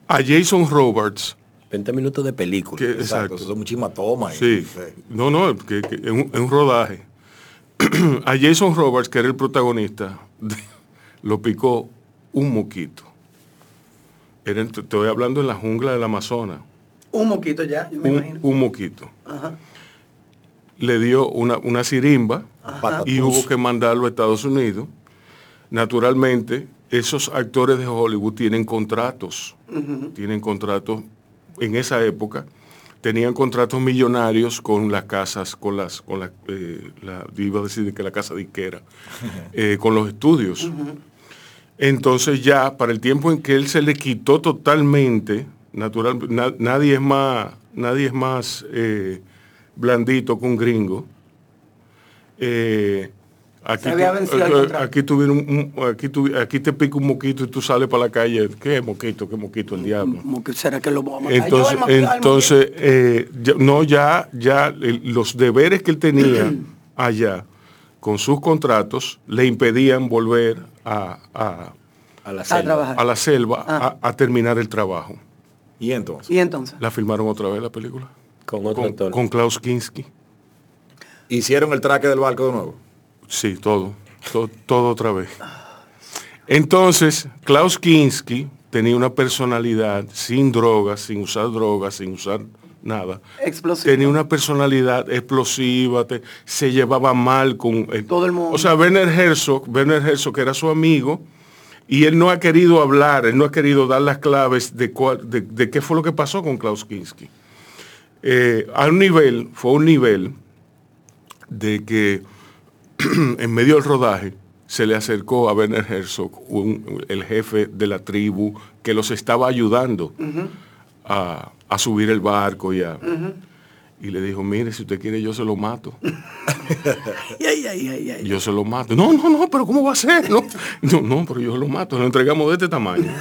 E: A Jason Roberts,
I: 20 minutos de película.
E: que,
F: Exacto.
E: exacto,
F: Son muchísimas tomas.
E: Sí, no, no, que, que en, un, en un rodaje. a Jason Roberts, que era el protagonista, lo picó un moquito. Era, te estoy hablando en la jungla del Amazonas,
D: Un moquito ya, yo me
E: un,
D: imagino.
E: un moquito. Le dio una, una sirimba y hubo que mandarlo a Estados Unidos. Naturalmente, esos actores de Hollywood tienen contratos, tienen contratos en esa época, tenían contratos millonarios con las casas, con las, con las, eh, la, iba a decir que la casa disquera, eh, con los estudios. Entonces ya, para el tiempo en que él se le quitó totalmente, natural, na- nadie es más, nadie es más eh, blandito que un gringo. Eh, aquí,
D: Se había
E: tu-
D: vencido el
E: eh,
D: contrato.
E: aquí, tuvieron un- un- aquí, tuvi- aquí te pica un moquito y tú sales para la calle. ¿Qué moquito? ¿Qué moquito? El diablo.
D: Como que será que lo vamos a matar.
E: Entonces, eh, ya- no, ya, ya el- los deberes que él tenía allá con sus contratos le impedían volver a, a-
I: A la
D: A
I: selva.
D: trabajar.
E: a la selva
D: Ah.
E: a, a terminar el trabajo.
F: Y entonces.
D: Y entonces.
E: La filmaron otra vez la película.
I: Con otro
E: Con,
I: actor.
E: con Klaus Kinski.
F: Hicieron el traque del barco de nuevo.
E: Sí, todo, todo, todo otra vez. Entonces, Klaus Kinski tenía una personalidad sin drogas, sin usar drogas, sin usar nada.
D: Explosivo.
E: Tenía una personalidad explosiva, te- se llevaba mal con
D: Todo el mundo.
E: O sea, Werner Herzog, Werner Herzog que era su amigo, y él no ha querido hablar, él no ha querido dar las claves de, de, de qué fue lo que pasó con Klaus Kinski. Eh, a un nivel, fue un nivel de que en medio del rodaje se le acercó a Werner Herzog, un- el jefe de la tribu, que los estaba ayudando a, a subir el barco y a- Y le dijo, mire, si usted quiere yo se lo mato.
D: Ay, ay, ay, ay.
E: Yo se lo mato. No, no, no, pero ¿cómo va a ser? No, no, no, pero yo lo mato. Lo entregamos de este tamaño.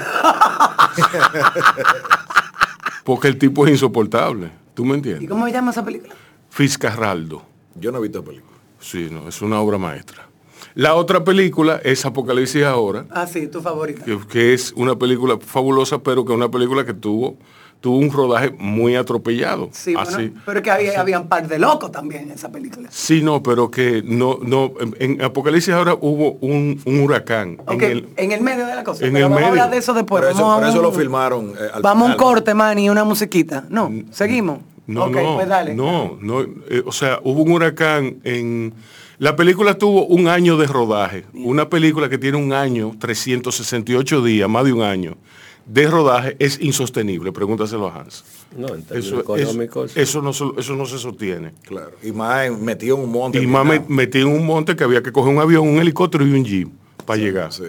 E: Porque el tipo es insoportable. ¿Tú me
D: ¿Y
E: entiendes?
D: cómo se llama esa película?
E: Fitzcarraldo.
F: Yo no he visto película.
E: Sí, no, es una obra maestra. La otra película es Apocalipsis ahora,
D: Ah, sí, tu favorita.
E: que, que es una película fabulosa, pero que es una película que tuvo tuvo un rodaje muy atropellado.
D: Sí, bueno,
E: así.
D: pero que había, había un par de locos también en esa película.
E: Sí, no, pero que no, no, en, en Apocalipsis ahora hubo un, un huracán.
D: Ok,
E: En el,
D: medio de la cosa.
E: en
D: pero
E: el
D: vamos a hablar
E: medio.
D: de eso después.
F: Pero eso,
D: vamos a
F: pero eso
D: un-
F: lo filmaron. eh, al
D: Vamos a un corte, man, y una musiquita. No, seguimos.
E: No, no,
D: pues dale.
E: no, no, eh, o sea, hubo un huracán en... La película tuvo un año de rodaje. Una película que tiene un año, 368 días, más de un año de rodaje, es insostenible. Pregúntaselo a Hans.
I: No, en términos
E: Eso,
I: económicos.
E: eso, eso no, se- eso no se sostiene.
F: Claro. Y más metido en un monte.
E: Y más me,
F: final.
E: metí en un monte que había que coger un avión, un helicóptero y un jeep para llegar.
F: sí.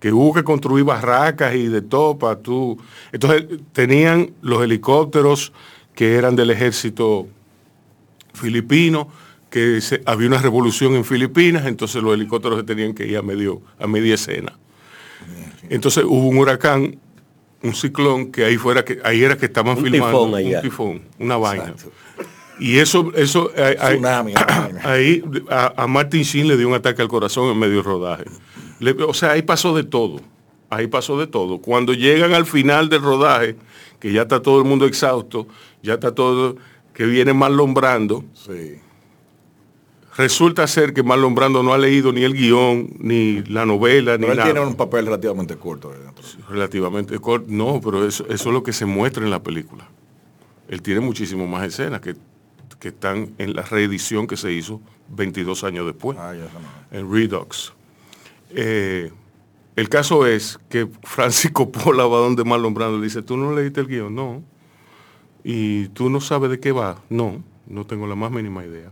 E: Que hubo que construir barracas y de todo para tú. Entonces tenían los helicópteros que eran del ejército filipino, que se- había una revolución en Filipinas, entonces los helicópteros se tenían que ir a medio, a media escena. Entonces hubo un huracán, un ciclón, que ahí fuera que ahí era que estaban
I: Un
E: filmando
I: tifón allá.
E: un tifón, una vaina.
F: Exacto.
E: Y eso, eso, eh, ahí-
F: Tsunami,
E: a, a Martin Sheen le dio un ataque al corazón en medio del rodaje. Le- o sea, ahí pasó de todo. Ahí pasó de todo. Cuando llegan al final del rodaje, que ya está todo el mundo exhausto, ya está todo, que viene Marlon Brando,
F: Sí.
E: resulta ser que Marlon Brando no ha leído ni el guion, ni la novela, ni
F: Pero él
E: nada.
F: tiene un papel relativamente corto.
E: Relativamente corto. No, pero eso, eso es lo que se muestra en la película. Él tiene muchísimo más escenas que, que están en la reedición que se hizo 22 años después,
F: Ah, ya,
E: en Redux. Eh, el caso es que Francisco Pola va donde Marlon Brando le dice, ¿tú no leíste el guion? No. ¿Y tú no sabes de qué va? No, no tengo la más mínima idea.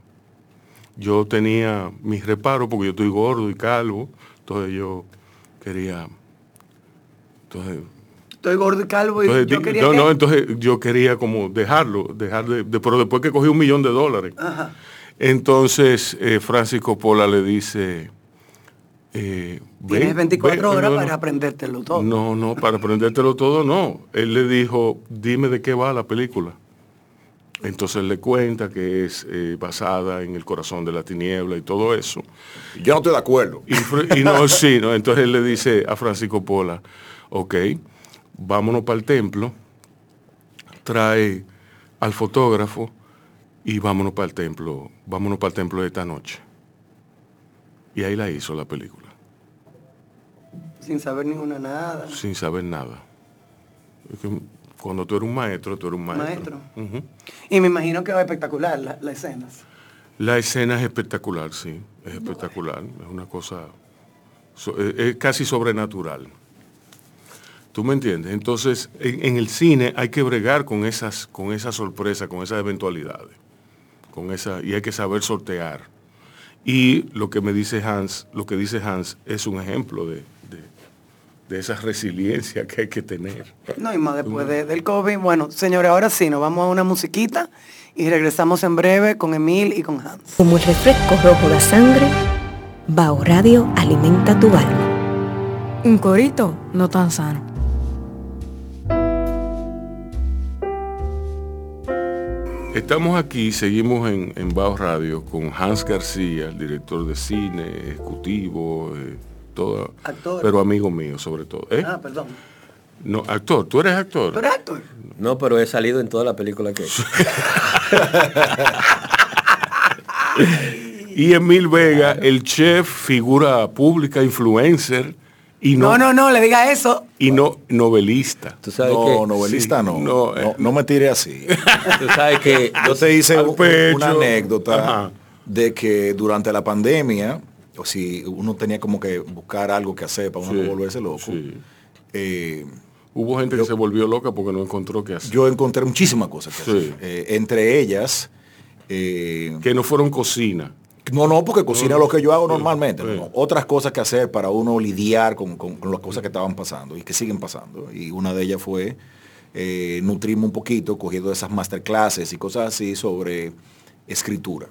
E: Yo tenía mis reparos porque yo estoy gordo y calvo, entonces yo quería... Entonces,
D: Estoy gordo y calvo y
E: entonces,
D: yo quería
E: no,
D: que-
E: no, entonces yo quería como dejarlo, dejar de, de- pero después que cogí un millón de dólares. Entonces eh, Francisco Pola le dice, eh,
D: Tienes
E: "Ven,
D: 24
E: ven,
D: horas
E: no,
D: para
E: no,
D: aprendértelo todo.
E: No, no, para aprendértelo todo no. Él le dijo, dime de qué va la película. Entonces le cuenta que es eh, basada en el corazón de la tiniebla y todo eso.
F: Yo no estoy de acuerdo.
E: Y, y no, sí, ¿no? Entonces él le dice a Francisco Pola, ok, vámonos para el templo, trae al fotógrafo y vámonos para el templo, vámonos para el templo de esta noche. Y ahí la hizo la película,
D: Sin saber ninguna nada.
E: sin saber nada. Es cuando tú eres un maestro, tú eres un maestro.
D: Maestro. Y me imagino que va espectacular la- las escenas.
E: La escena es espectacular, sí, es espectacular, es una cosa, es, es casi sobrenatural. ¿Tú me entiendes? Entonces, en, en el cine hay que bregar con esas, con esas sorpresas, con esas eventualidades, con esa, y hay que saber sortear. Y lo que me dice Hans, lo que dice Hans es un ejemplo de, de- esa resiliencia que hay que tener.
D: No, y más después de- del COVID. Bueno, señores, ahora sí, nos vamos a una musiquita y regresamos en breve con Emil y con Hans.
K: Como el refresco rojo la sangre, Bao Radio alimenta tu alma.
H: Un corito no tan sano.
E: Estamos aquí, seguimos en, en Bajo Radio con Hans García, el director de cine, ejecutivo, eh, todo,
D: Actor.
E: pero amigo mío sobre todo. ¿eh?
D: Ah, perdón.
E: No, actor, tú eres actor.
D: ¿Tú eres actor?
I: No, pero he salido en toda la película que he hecho.
E: Y Emil Vega, el chef, figura pública, influencer y no,
D: No, no, no, le diga eso.
E: y no novelista.
I: Tú sabes
F: No,
I: que,
F: novelista
E: Sí,
F: no.
E: no,
F: No,
E: eh.
F: no, me tire así.
I: tú sabes que
F: Yo te hice un- una anécdota
E: Ajá.
F: de que durante la pandemia, o si uno tenía como que buscar algo que hacer para uno
E: Sí,
F: no volverse loco,
E: sí.
F: eh,
E: Hubo gente que se volvió loca porque no encontró qué hacer.
F: yo encontré muchísimas cosas que
E: Sí.
F: hacer. Eh, entre ellas, eh,
E: que no fueron cocina.
F: no, no, porque cocina lo que yo hago normalmente. no, otras cosas que hacer para uno lidiar con, con- con las cosas que estaban pasando y que siguen pasando. Y una de ellas fue nutrirme un poquito, cogiendo esas masterclasses y cosas así sobre escritura.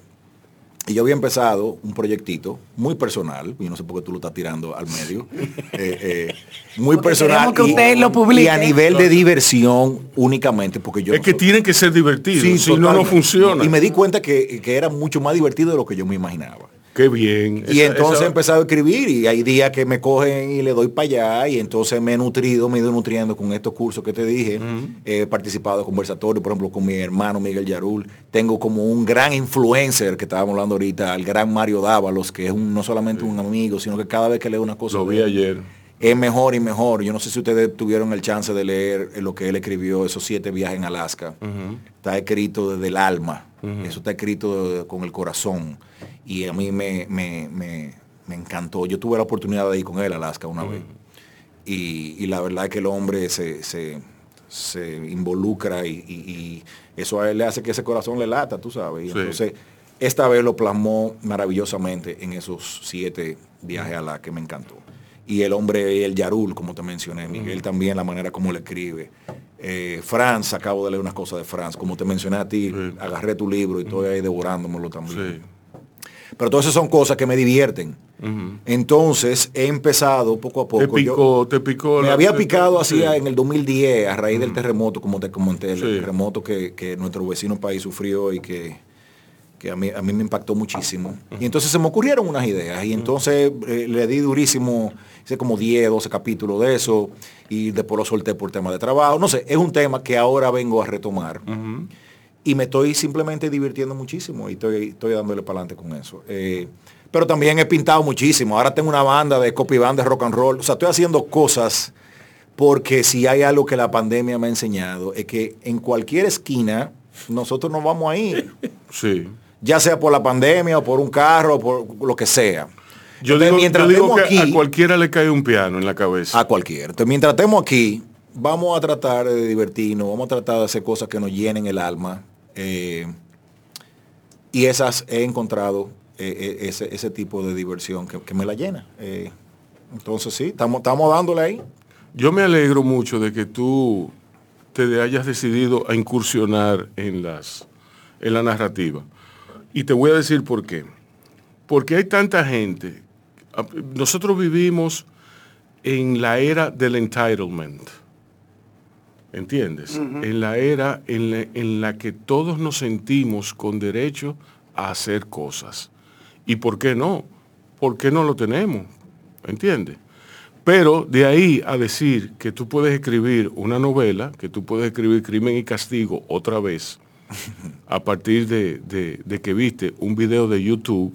F: Y yo había empezado un proyectito muy personal, y no sé por qué tú lo estás tirando al medio, eh, eh, muy
D: Porque
F: personal y,
D: usted lo publique.
F: y a nivel de diversión únicamente, porque yo
E: es
F: no
E: que
F: soy-
E: tienen que ser divertidos,
F: Sí,
E: si no, no funciona.
F: Y me di cuenta que, que era mucho más divertido de lo que yo me imaginaba.
E: Qué bien.
F: Y
E: Esa-
F: entonces
E: esa-
F: he empezado a escribir y hay días que me cogen y le doy para allá y entonces me he nutrido, me he ido nutriendo con estos cursos que te dije. He participado de conversatorios, por ejemplo, con mi hermano Miguel Yarul. Tengo como un gran influencer que estábamos hablando ahorita, el gran Mario Dávalos, que es un- no solamente un amigo, sino que cada vez que leo una cosa
E: Lo vi
F: él,
E: ayer.
F: es mejor y mejor. Yo no sé si ustedes tuvieron el chance de leer lo que él escribió, esos siete viajes en Alaska. Está escrito desde el alma. Eso está escrito con el corazón. Y a mí me, me- me- me encantó. Yo tuve la oportunidad de ir con él a Alaska una vez. Y, y la verdad es que el hombre se, se- se involucra y, y- y eso a él le hace que ese corazón le lata, tú sabes. Y
E: Sí.
F: entonces, esta vez lo plasmó maravillosamente en esos siete viajes a la que me encantó. Y el hombre, el Yarul, como te mencioné, Miguel también, la manera como le escribe. Eh, Franz, acabo de leer unas cosas de Franz, como te mencioné a ti, agarré tu libro y estoy ahí devorándomelo también. Pero todas esas son cosas que me divierten. Entonces he empezado poco a poco.
E: Te picó, te picó.
F: Me
E: la-
F: había picado
E: sí.
F: así en el 2010 a raíz del terremoto, como te comenté, el terremoto que, que nuestro vecino país sufrió y que, que a, mí, a mí me impactó muchísimo. Y entonces se me ocurrieron unas ideas y entonces eh, le di durísimo, hice como 10, 12 capítulos de eso y después lo solté por tema de trabajo. No sé, es un tema que ahora vengo a retomar. Y me estoy simplemente divirtiendo muchísimo y estoy, estoy dándole para adelante con eso. Eh, pero también he pintado muchísimo. Ahora tengo una banda de copy band de rock and roll. O sea, estoy haciendo cosas porque si hay algo que la pandemia me ha enseñado es que en cualquier esquina nosotros nos vamos a ir.
E: Sí.
F: Ya sea por la pandemia o por un carro o por lo que sea.
E: Yo
F: Entonces,
E: digo,
F: mientras
E: yo digo que
F: aquí-
E: a cualquiera le cae un piano en la cabeza.
F: A cualquiera. Entonces, mientras estemos aquí, vamos a tratar de divertirnos, vamos a tratar de hacer cosas que nos llenen el alma. Eh, y esas he encontrado eh, eh, ese, ese tipo de diversión que, que me la llena. Entonces sí, estamos, estamos dándole ahí.
E: Yo me alegro mucho de que tú te hayas decidido a incursionar en, las, en la narrativa. Y te voy a decir por qué. Porque hay tanta gente. Nosotros vivimos en la era del entitlement. ¿Entiendes? En la era en la, en la que todos nos sentimos con derecho a hacer cosas. ¿Y por qué no? ¿Por qué no lo tenemos? ¿Entiendes? Pero de ahí a decir que tú puedes escribir una novela, que tú puedes escribir Crimen y Castigo otra vez, a partir de, de- de que viste un video de YouTube,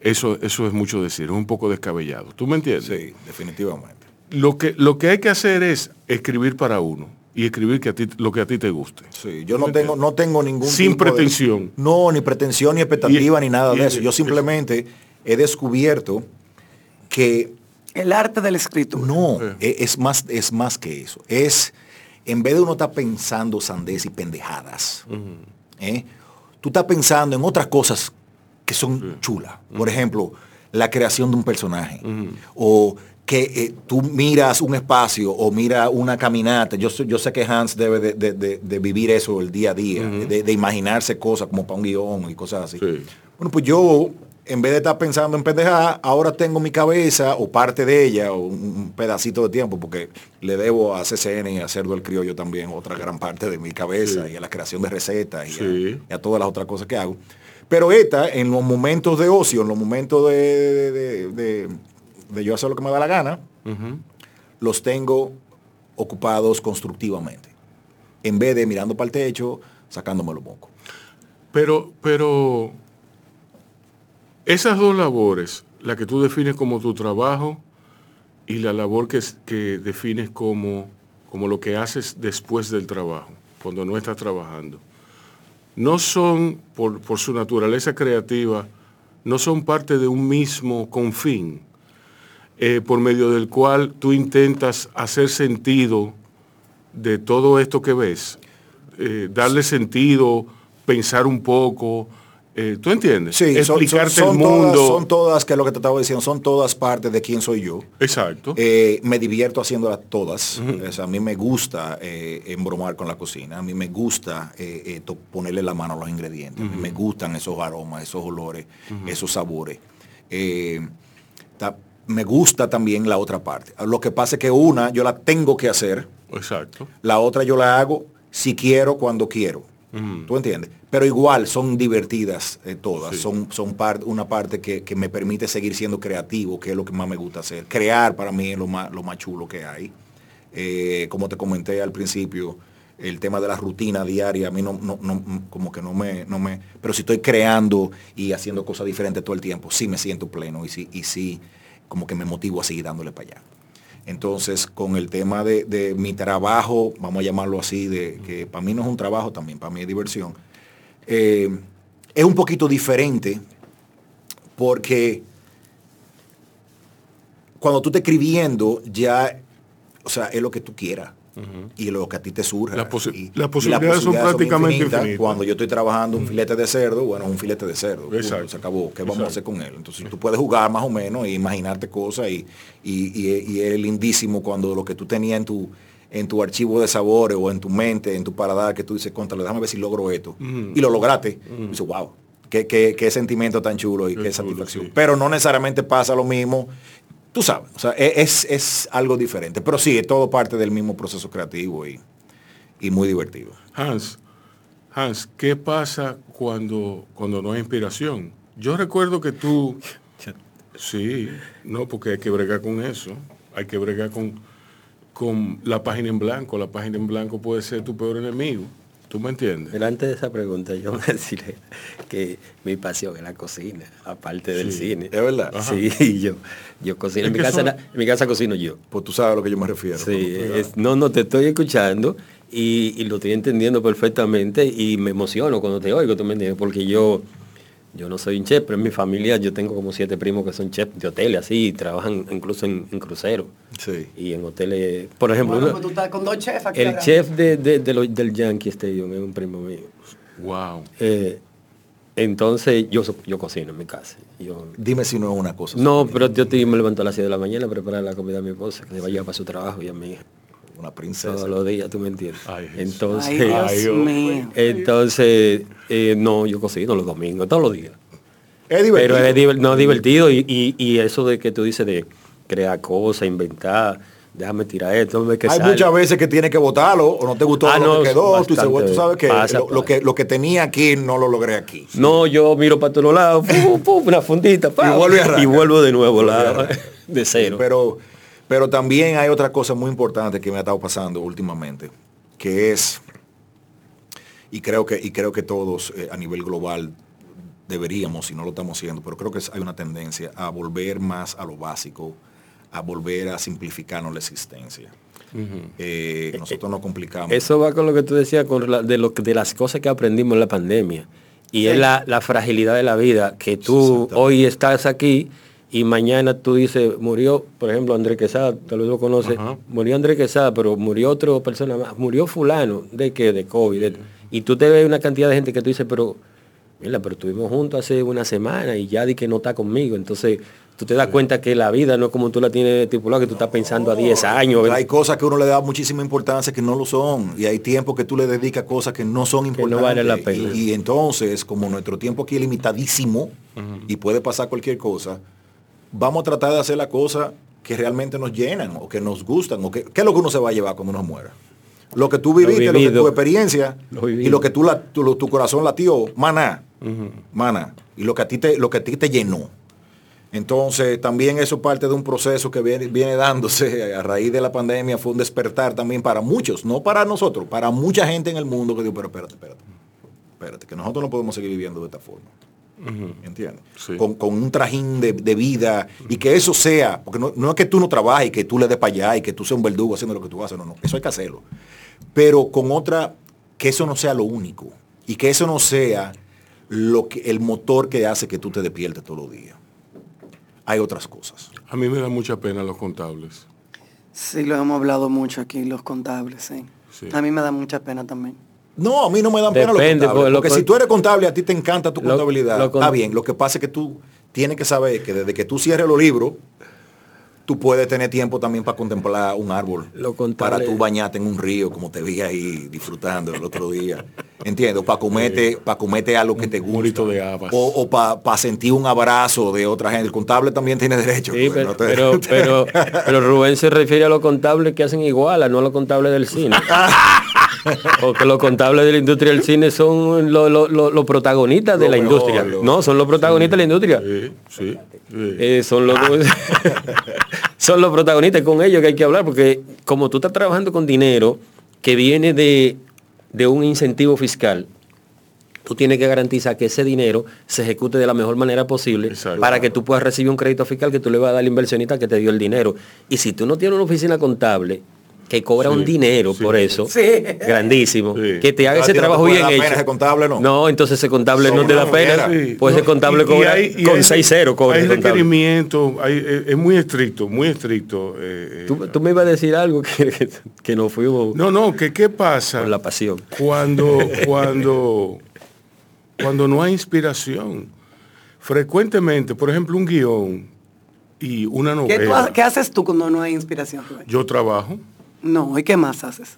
E: eso, eso es mucho decir, es un poco descabellado. ¿Tú me entiendes?
F: Sí, definitivamente.
E: Lo que, lo que hay que hacer es escribir para uno y escribir que a ti, lo que a ti te guste.
F: Sí, yo no tengo, no tengo ningún
E: Sin
F: tipo de-
E: pretensión.
F: no, ni pretensión, ni expectativa,
E: Y-
F: ni nada
E: y-
F: de eso. Yo simplemente he descubierto que
D: El arte del escritor.
F: no, e- es más, es más que eso. Es, en vez de uno estar pensando sandez y pendejadas, ¿eh? tú estás pensando en otras cosas que son chulas. Por ejemplo, la creación de un personaje. O que eh, tú miras un espacio o mira una caminata. Yo, sé- yo sé que Hans debe de, de- de- de vivir eso el día a día, de, de imaginarse cosas como para un guion y cosas así. Bueno, pues yo, en vez de estar pensando en pendejada, ahora tengo mi cabeza o parte de ella, o un, pedacito de tiempo, porque le debo a CCN y a Cerdo el Criollo también otra gran parte de mi cabeza y a la creación de recetas y, a, y a todas las otras cosas que hago. Pero esta, en los momentos de ocio, en los momentos de, de- de- de- yo hacer lo que me da la gana, los tengo ocupados constructivamente. En vez de mirando para el techo, sacándome los mocos.
E: Pero, pero esas dos labores, la que tú defines como tu trabajo y la labor que, que defines como, como lo que haces después del trabajo, cuando no estás trabajando, no son, por, por su naturaleza creativa, no son parte de un mismo confín, eh, por medio del cual tú intentas hacer sentido de todo esto que ves, eh, darle sentido, pensar un poco, eh, ¿tú entiendes?
F: Sí, son, son-
E: explicarte
F: son
E: el mundo.
F: todas, son todas, que es lo que te estaba diciendo, son todas partes de quién soy yo.
E: Exacto.
F: Eh, me divierto haciéndolas todas. O sea, a mí me gusta eh, embromar con la cocina. A mí me gusta ponerle la mano a los ingredientes. A mí me gustan esos aromas, esos olores, esos sabores. Ta- me gusta también la otra parte. Lo que pasa es que una yo la tengo que hacer.
E: Exacto.
F: La otra yo la hago si quiero, cuando quiero. ¿Tú entiendes? Pero igual son divertidas eh, todas. Son, son una parte que, que me permite seguir siendo creativo, que es lo que más me gusta hacer. Crear para mí es lo más, lo más chulo que hay. Eh, como te comenté al principio, el tema de la rutina diaria, a mí no, no- no- como que no me, no me... Pero si estoy creando y haciendo cosas diferentes todo el tiempo, sí me siento pleno y sí, y sí como que me motivo a seguir dándole para allá. Entonces, con el tema de, mi trabajo, vamos a llamarlo así, de que para mí no es un trabajo también, para mí es diversión, eh, es un poquito diferente porque cuando tú estás escribiendo ya, o sea, es lo que tú quieras y lo que a ti te surja.
E: Las posi-
F: Y-
E: las posibilidades son prácticamente infinitas.
F: Cuando yo estoy trabajando un filete de cerdo, bueno, un filete de cerdo.
E: Exacto.
F: se acabó. ¿Qué vamos a hacer con él? Entonces tú puedes jugar más o menos e imaginarte cosas y, y, es lindísimo cuando lo que tú tenías en tu en tu archivo de sabores o en tu mente, en tu paladar, que tú dices, contra, déjame ver si logro esto. Y lo lograste. Y dices, wow, qué, qué- qué sentimiento tan chulo y qué, satisfacción. Pero no necesariamente pasa lo mismo. Tú sabes, o sea, e- es, es algo diferente. Pero sí, es todo parte del mismo proceso creativo y, y muy divertido.
E: Hans, Hans, ¿qué pasa cuando, cuando no hay inspiración? Yo recuerdo que tú... Sí, no, porque hay que bregar con eso. Hay que bregar con, con la página en blanco. La página en blanco puede ser tu peor enemigo. ¿Tú me entiendes?
I: Pero antes de esa pregunta, yo me decirle que mi pasión es la cocina, aparte del
F: Sí,
I: cine.
F: ¿es verdad?
I: Sí, yo, yo cocino. En mi, casa,
F: son-
I: la- en mi casa cocino yo.
F: Pues tú sabes a lo que yo me refiero.
I: Sí, es- no, no, te estoy escuchando y, y lo estoy entendiendo perfectamente y me emociono cuando te oigo, tú me entiendes, porque yo, yo no soy un chef, pero en mi familia yo tengo como siete primos que son chefs de hoteles, así, y trabajan incluso en, en cruceros.
F: Sí.
I: Y en hoteles, por ejemplo,
D: Bueno,
I: uno-
D: pues tú estás con dos chefs aquí.
I: el chef de, de- de lo- del Yankee Stadium es un primo mío.
E: Wow.
I: Eh, entonces yo, yo cocino en mi casa. Yo,
F: Dime si no es una cosa.
I: no, pero yo te- me levanto a las 7 de la mañana a preparar la comida a mi esposa, que se va a llevar para su trabajo y a mi hija.
F: Una princesa.
I: Todos los días, tú me entiendes.
E: Ay,
I: entonces,
D: Ay, Dios
E: Ay,
D: mío.
I: entonces eh, no, yo cocino los domingos, todos los días.
F: Es divertido.
I: Pero es no, divertido y, y- y eso de que tú dices de crear cosas, inventar, déjame tirar esto, que
F: Hay
I: sale.
F: muchas veces que tienes que votarlo o no te gustó
I: Ah,
F: lo
I: no,
F: que quedó. Tú, dices,
I: bastante
F: bueno, tú sabes que
I: pasa,
F: lo, lo que lo que tenía aquí no lo logré aquí.
I: No, yo miro para todos lados, una fundita, pa,
F: Y arrancar.
I: y vuelvo de nuevo la, de cero.
F: Pero, pero también hay otra cosa muy importante que me ha estado pasando últimamente, que es, y creo que, y creo que todos eh, a nivel global deberíamos, si no lo estamos haciendo, pero creo que hay una tendencia a volver más a lo básico, a volver a simplificarnos la existencia. Eh, nosotros nos complicamos.
I: Eso va con lo que tú decías con la- de, lo, de las cosas que aprendimos en la pandemia. Y es la, la fragilidad de la vida, que tú hoy estás aquí y mañana tú dices, murió, por ejemplo, Andrés Quesada, tal vez lo conoces,
E: Ajá.
I: murió Andrés Quesada, pero murió otra persona más, murió fulano, ¿de qué? De COVID. de- y tú te ves una cantidad de gente que tú dices, pero, mira, pero estuvimos juntos hace una semana y ya di que no está conmigo. Entonces, tú te das cuenta que la vida no es como tú la tienes estipulada, que tú estás pensando a 10 años.
F: Hay cosas que uno le da muchísima importancia que no lo son. Y hay tiempo que tú le dedicas a cosas que no son
I: no
F: importantes.
I: vale la pena.
F: Y, y entonces, como nuestro tiempo aquí es limitadísimo y puede pasar cualquier cosa, vamos a tratar de hacer las cosas que realmente nos llenan o que nos gustan. O que, ¿Qué es lo que uno se va a llevar cuando uno muera? Lo que tú viviste, lo, que tu experiencia
I: Lo
F: y lo que tú la, tu, tu corazón latió, maná, maná. Y lo que a ti te, lo que a ti te llenó. Entonces, también eso parte de un proceso que viene, viene dándose a raíz de la pandemia, fue un despertar también para muchos, no para nosotros, para mucha gente en el mundo que dijo, pero espérate, espérate, espérate, que nosotros no podemos seguir viviendo de esta forma. ¿Entiendes?
E: Sí.
F: Con, con un trajín de, de vida y que eso sea, porque no, no es que tú no trabajes y que tú le des para allá y que tú seas un verdugo haciendo lo que tú haces, no, no, eso hay que hacerlo. Pero con otra, que eso no sea lo único y que eso no sea lo que, el motor que hace que tú te despiertes todos los días. Hay otras cosas.
E: A mí me da mucha pena los contables.
D: Sí, lo hemos hablado mucho aquí, los contables, sí.
E: Sí.
D: A mí me da mucha pena también.
F: No, a mí no me dan pena los contables.
I: porque lo
F: Porque
I: con-
F: si tú eres contable, a ti te encanta tu
I: Lo-
F: contabilidad.
I: lo con-
F: Está bien. Lo que pasa es que tú tienes que saber que desde que tú cierres los libros, tú puedes tener tiempo también para contemplar un árbol.
I: Lo contable-
F: Para tú bañarte en un río, como te vi ahí disfrutando el otro día. ¿Entiendes? Para comerte, para comerte algo que te gusta.
E: de.
F: O, o para sentir un abrazo de otra gente. El contable también tiene derecho.
I: Sí,
F: pues,
I: pero,
F: no te-
I: pero, pero, pero Rubén se refiere a los contables que hacen igual, a no a los contables del cine. Porque los contables de la industria del cine son lo- lo- lo- los protagonistas de la
F: mejor,
I: industria. No, son los protagonistas de la industria.
E: Sí, sí. sí.
I: Eh, son los son los protagonistas con ellos que hay que hablar porque como tú estás trabajando con dinero que viene de, de un incentivo fiscal tú tienes que garantizar que ese dinero se ejecute de la mejor manera posible
E: Exacto.
I: para que tú puedas recibir un crédito fiscal que tú le vas a dar al inversionista que te dio el dinero y si tú no tienes una oficina contable que cobra
E: Sí,
I: un dinero
E: sí.
I: por eso
D: Sí.
I: grandísimo
E: Sí.
I: que te haga
F: A
I: ese
F: no
I: trabajo bien hecho
F: pena ese contable, ¿no?
I: no entonces ese contable
F: Son
I: no te da pena pues
E: no,
I: ese contable
E: y- y
I: cobra
E: hay- y
I: con
E: hay-
I: 6-0 cobra
E: Hay hay- eh, es muy estricto, muy estricto. eh, eh.
I: Tú, tú me ibas a decir algo que, que, que nos fuimos
E: No, no, que qué pasa
I: por la pasión.
E: cuando, cuando, cuando no hay inspiración. Frecuentemente, por ejemplo, un guion y una
D: ¿Qué, tú
E: novela.
D: qué haces tú cuando no hay inspiración?
E: Yo trabajo,
D: No, ¿y qué más haces?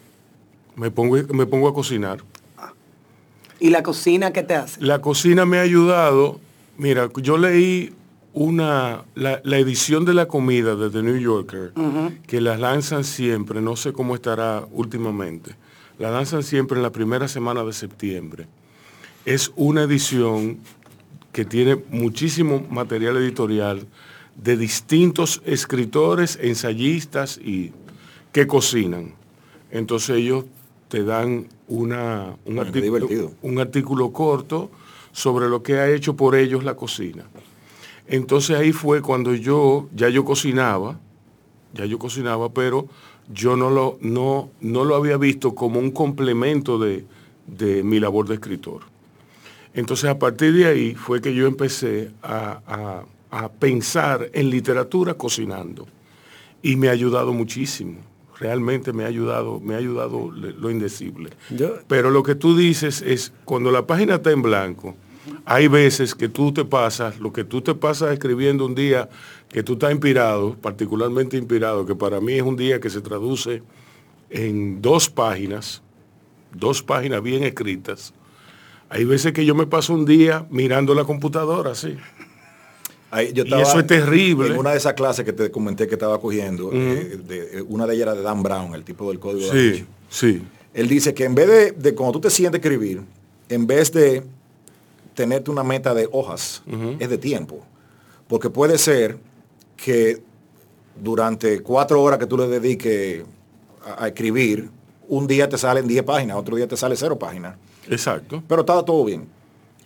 E: me pongo, me pongo a cocinar.
D: ¿Y la cocina qué te hace?
E: La cocina me ha ayudado. Mira, yo leí una la, la edición de la comida de The New Yorker, que la lanzan siempre, no sé cómo estará últimamente. La lanzan siempre en la primera semana de septiembre. Es una edición que tiene muchísimo material editorial de distintos escritores, ensayistas y que cocinan. Entonces ellos te dan una, un, artículo, un artículo corto sobre lo que ha hecho por ellos la cocina. Entonces ahí fue cuando yo, ya yo cocinaba, ya yo cocinaba, pero yo no lo, no, no lo había visto como un complemento de, de mi labor de escritor. Entonces a partir de ahí fue que yo empecé a, a- a pensar en literatura cocinando. Y me ha ayudado muchísimo. Realmente me ha ayudado, me ha ayudado lo indecible.
I: Yo-
E: Pero lo que tú dices es, cuando la página está en blanco, hay veces que tú te pasas, lo que tú te pasas escribiendo un día que tú estás inspirado, particularmente inspirado, que para mí es un día que se traduce en dos páginas, dos páginas bien escritas. Hay veces que yo me paso un día mirando la computadora, así.
F: Ahí yo
E: Y
F: estaba
E: eso es terrible.
F: En una de esas clases que te comenté que estaba cogiendo, eh, de- eh, una de ellas era de Dan Brown, el tipo del código
E: Sí,
F: Vinci.
E: sí.
F: Él dice que en vez de, de cuando tú te sientes a escribir, en vez de tenerte una meta de hojas, es de tiempo. Porque puede ser que durante cuatro horas que tú le dediques a, a escribir, un día te salen 10 páginas, otro día te sale cero páginas.
E: Exacto.
F: Pero estaba todo bien.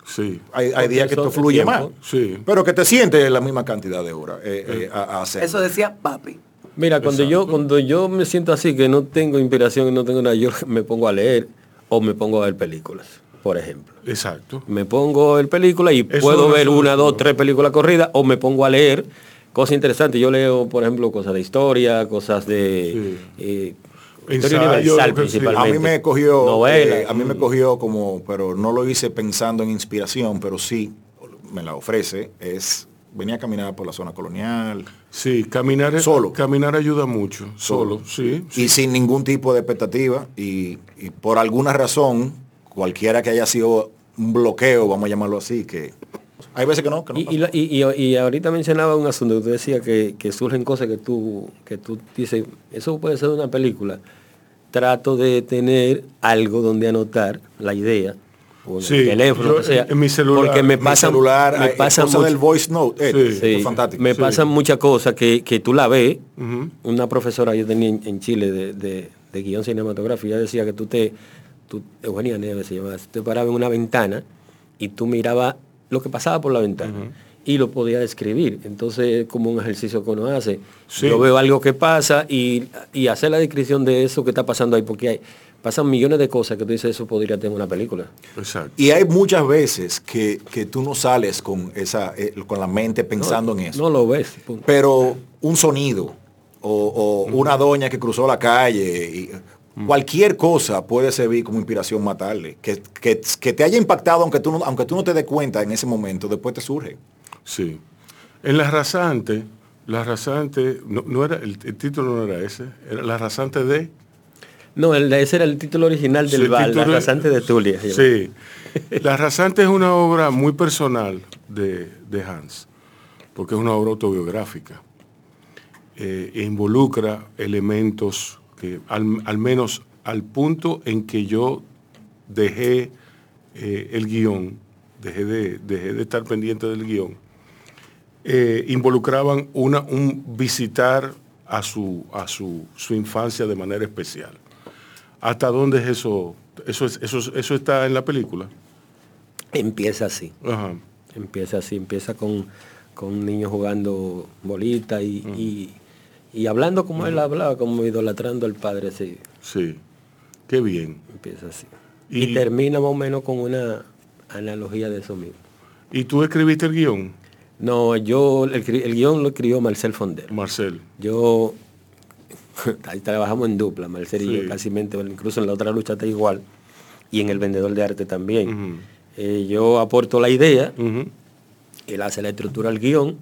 E: Sí.
F: Hay, hay días que esto fluye
I: tiempo.
F: más.
E: Sí.
F: Pero que te sientes la misma cantidad de horas eh, eh, a, a hacer.
D: Eso decía papi.
I: Mira, cuando yo, cuando yo me siento así, que no tengo inspiración y no tengo nada, yo me pongo a leer o me pongo a ver películas, por ejemplo.
E: Exacto.
I: Me pongo a ver películas y
E: Eso
I: puedo ver una, dos, tres películas corridas o me pongo a leer cosas interesantes. Yo leo, por ejemplo, cosas de historia, cosas de... eh,
E: Ensayo,
I: universal principalmente.
F: A mí me cogió,
I: Novela.
F: eh, a mí me cogió como, pero no lo hice pensando en inspiración, pero sí me la ofrece, es venía a caminar por la zona colonial
E: Sí, caminar,
F: Solo.
E: caminar ayuda mucho. Solo, sí. sí.
F: y sin ningún tipo de expectativa y, y por alguna razón, cualquiera que haya sido un bloqueo, vamos a llamarlo así, que hay veces que no, que no
I: Y, ahorita mencionaba un asunto que tú decías que, que surgen cosas que tú, que tú dices, eso puede ser una película. Trato de tener algo donde anotar la idea, o
E: Sí,
I: el teléfono,
E: yo
I: que sea,
E: en mi celular-
I: porque me
F: Mi
I: pasan,
F: celular,
I: me
F: eh,
I: pasan mucho-
F: del voice note, eh,
E: Sí.
F: fantástico.
I: me pasan muchas cosas que, que tú la ves. Una profesora yo tenía en, en Chile de, de, de guion cinematográfico, ella decía que tú te, tú, Eugenia Nieves se llamaba, tú te parabas en una ventana y tú mirabas lo que pasaba por la ventana y lo podías describir. Entonces es como un ejercicio que uno hace.
E: Sí.
I: Yo veo algo que pasa y, y hacer la descripción de eso que está pasando ahí, porque hay, pasan millones de cosas que tú dices, eso podría tener una película.
E: Exacto.
F: Y hay muchas veces que, que tú no sales con esa, eh, con la mente pensando en eso.
I: No lo ves. punto.
F: pero un sonido o, o una doña que cruzó la calle y cualquier cosa puede servir como inspiración matarle que, que- que te haya impactado aunque tú no, aunque tú no te des cuenta en ese momento después te surge
E: Sí. En la rasante, la rasante, no, no era, el, el título no era ese, era la rasante de...
I: No, el, ese era el título original del
E: Sí,
I: bal, La rasante de Tulia.
E: Sí. La rasante es una obra muy personal de, de Hans, porque es una obra autobiográfica. Eh, e involucra elementos al, al menos al punto en que yo dejé eh, el guion, dejé de, dejé de estar pendiente del guion, eh, involucraban una, un visitar a, su, a su, su infancia de manera especial. ¿Hasta dónde es eso? ¿Eso, es- eso, eso está en la película?
I: Empieza así.
E: Ajá.
I: Empieza así, empieza con, con un niño jugando bolita y, y- y hablando como él hablaba, como idolatrando al padre, sí.
E: Sí, qué bien.
I: Empieza así.
E: Y-
I: Y, termina más o menos con una analogía de eso mismo.
E: ¿Y tú escribiste el guion,
I: No, yo, el, guion lo escribió Marcel Fonder.
E: Marcel?
I: Yo, ahí trabajamos en dupla, Marcel y
E: Sí.
I: yo casi mente, incluso en la otra lucha está igual, y en el vendedor de arte también. Eh, yo aporto la idea, él hace la estructura del guion,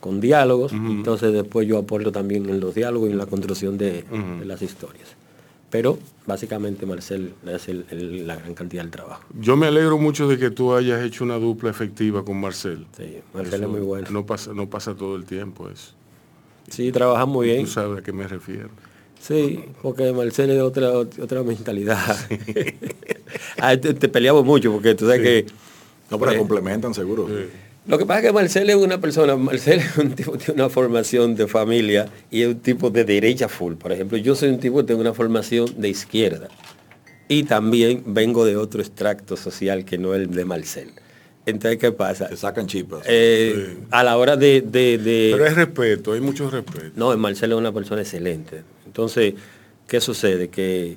I: con diálogos, entonces después yo aporto también en los diálogos y en la construcción de, de las historias. Pero básicamente Marcel hace el- el- la gran cantidad del trabajo.
E: Yo me alegro mucho de que tú hayas hecho una dupla efectiva con Marcel.
I: Sí, Marcel es muy bueno.
E: No pasa, no pasa todo el tiempo eso.
I: Sí, trabajamos muy bien.
E: Tú sabes a qué me refiero.
I: Sí, porque Marcel es otra, otra mentalidad. Ah, te, te peleamos mucho porque tú sabes que...
F: No, pero
I: Eh,
F: complementan seguro.
I: Lo que pasa es que Marcel es una persona, Marcel es un tipo que tiene una formación de familia y es un tipo de derecha full. Por ejemplo, yo soy un tipo que tengo una formación de izquierda. Y también vengo de otro extracto social que no el de Marcel. Entonces, ¿qué pasa?
F: Se sacan chispas.
I: Eh, A la hora de... de- de-
E: Pero hay respeto, hay mucho respeto.
I: no, Marcelo es una persona excelente. Entonces, ¿qué sucede? Que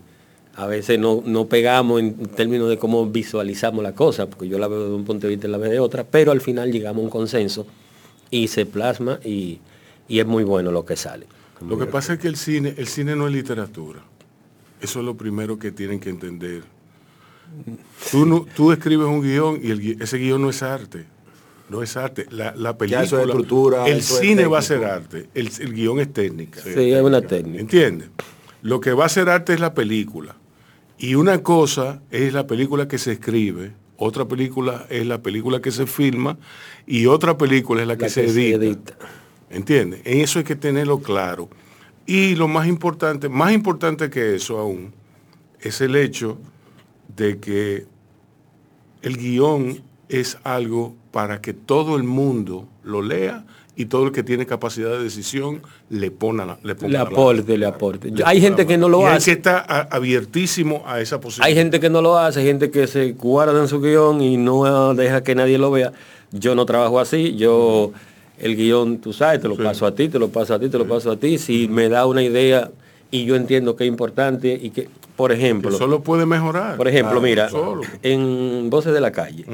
I: a veces no, no pegamos en términos de cómo visualizamos la cosa, porque yo la veo de un punto de vista y la veo de otra, pero al final llegamos a un consenso y se plasma y, y es muy bueno lo que sale.
E: Lo que pasa es que el cine, el cine no es literatura. Eso es lo primero que tienen que entender. Tú, no- tú escribes un guion y el ese guion no es arte. No es arte. La, la película,
F: eso es estructura,
E: el
F: eso es
E: cine va a ser arte. El, el guion es técnica.
I: Sí, es una técnica.
E: ¿Entiendes? Lo que va a ser arte es la película. Y una cosa es la película que se escribe, otra película es la película que se filma y otra película es la que,
I: La
E: se,
I: que se
E: edita.
I: edita.
E: ¿Entiendes? En eso hay que tenerlo claro. Y lo más importante, más importante que eso aún, es el hecho de que el guion es algo para que todo el mundo lo lea y todo el que tiene capacidad de decisión le ponga la, le ponga
I: Le aporte, le aporte. Hay gente que no lo
E: y hay
I: hace.
E: que estar a- abiertísimo a esa posibilidad.
I: Hay gente que no lo hace, hay gente que se guarda en su guion y no deja que nadie lo vea. Yo no trabajo así, yo el guion, tú sabes, te lo paso a ti, te lo paso a ti, te lo paso a ti. Si me da una idea y yo entiendo que es importante y que, por ejemplo,
E: Que solo puede mejorar.
I: por ejemplo,
E: Claro,
I: mira,
E: solo.
I: en Voces de la Calle,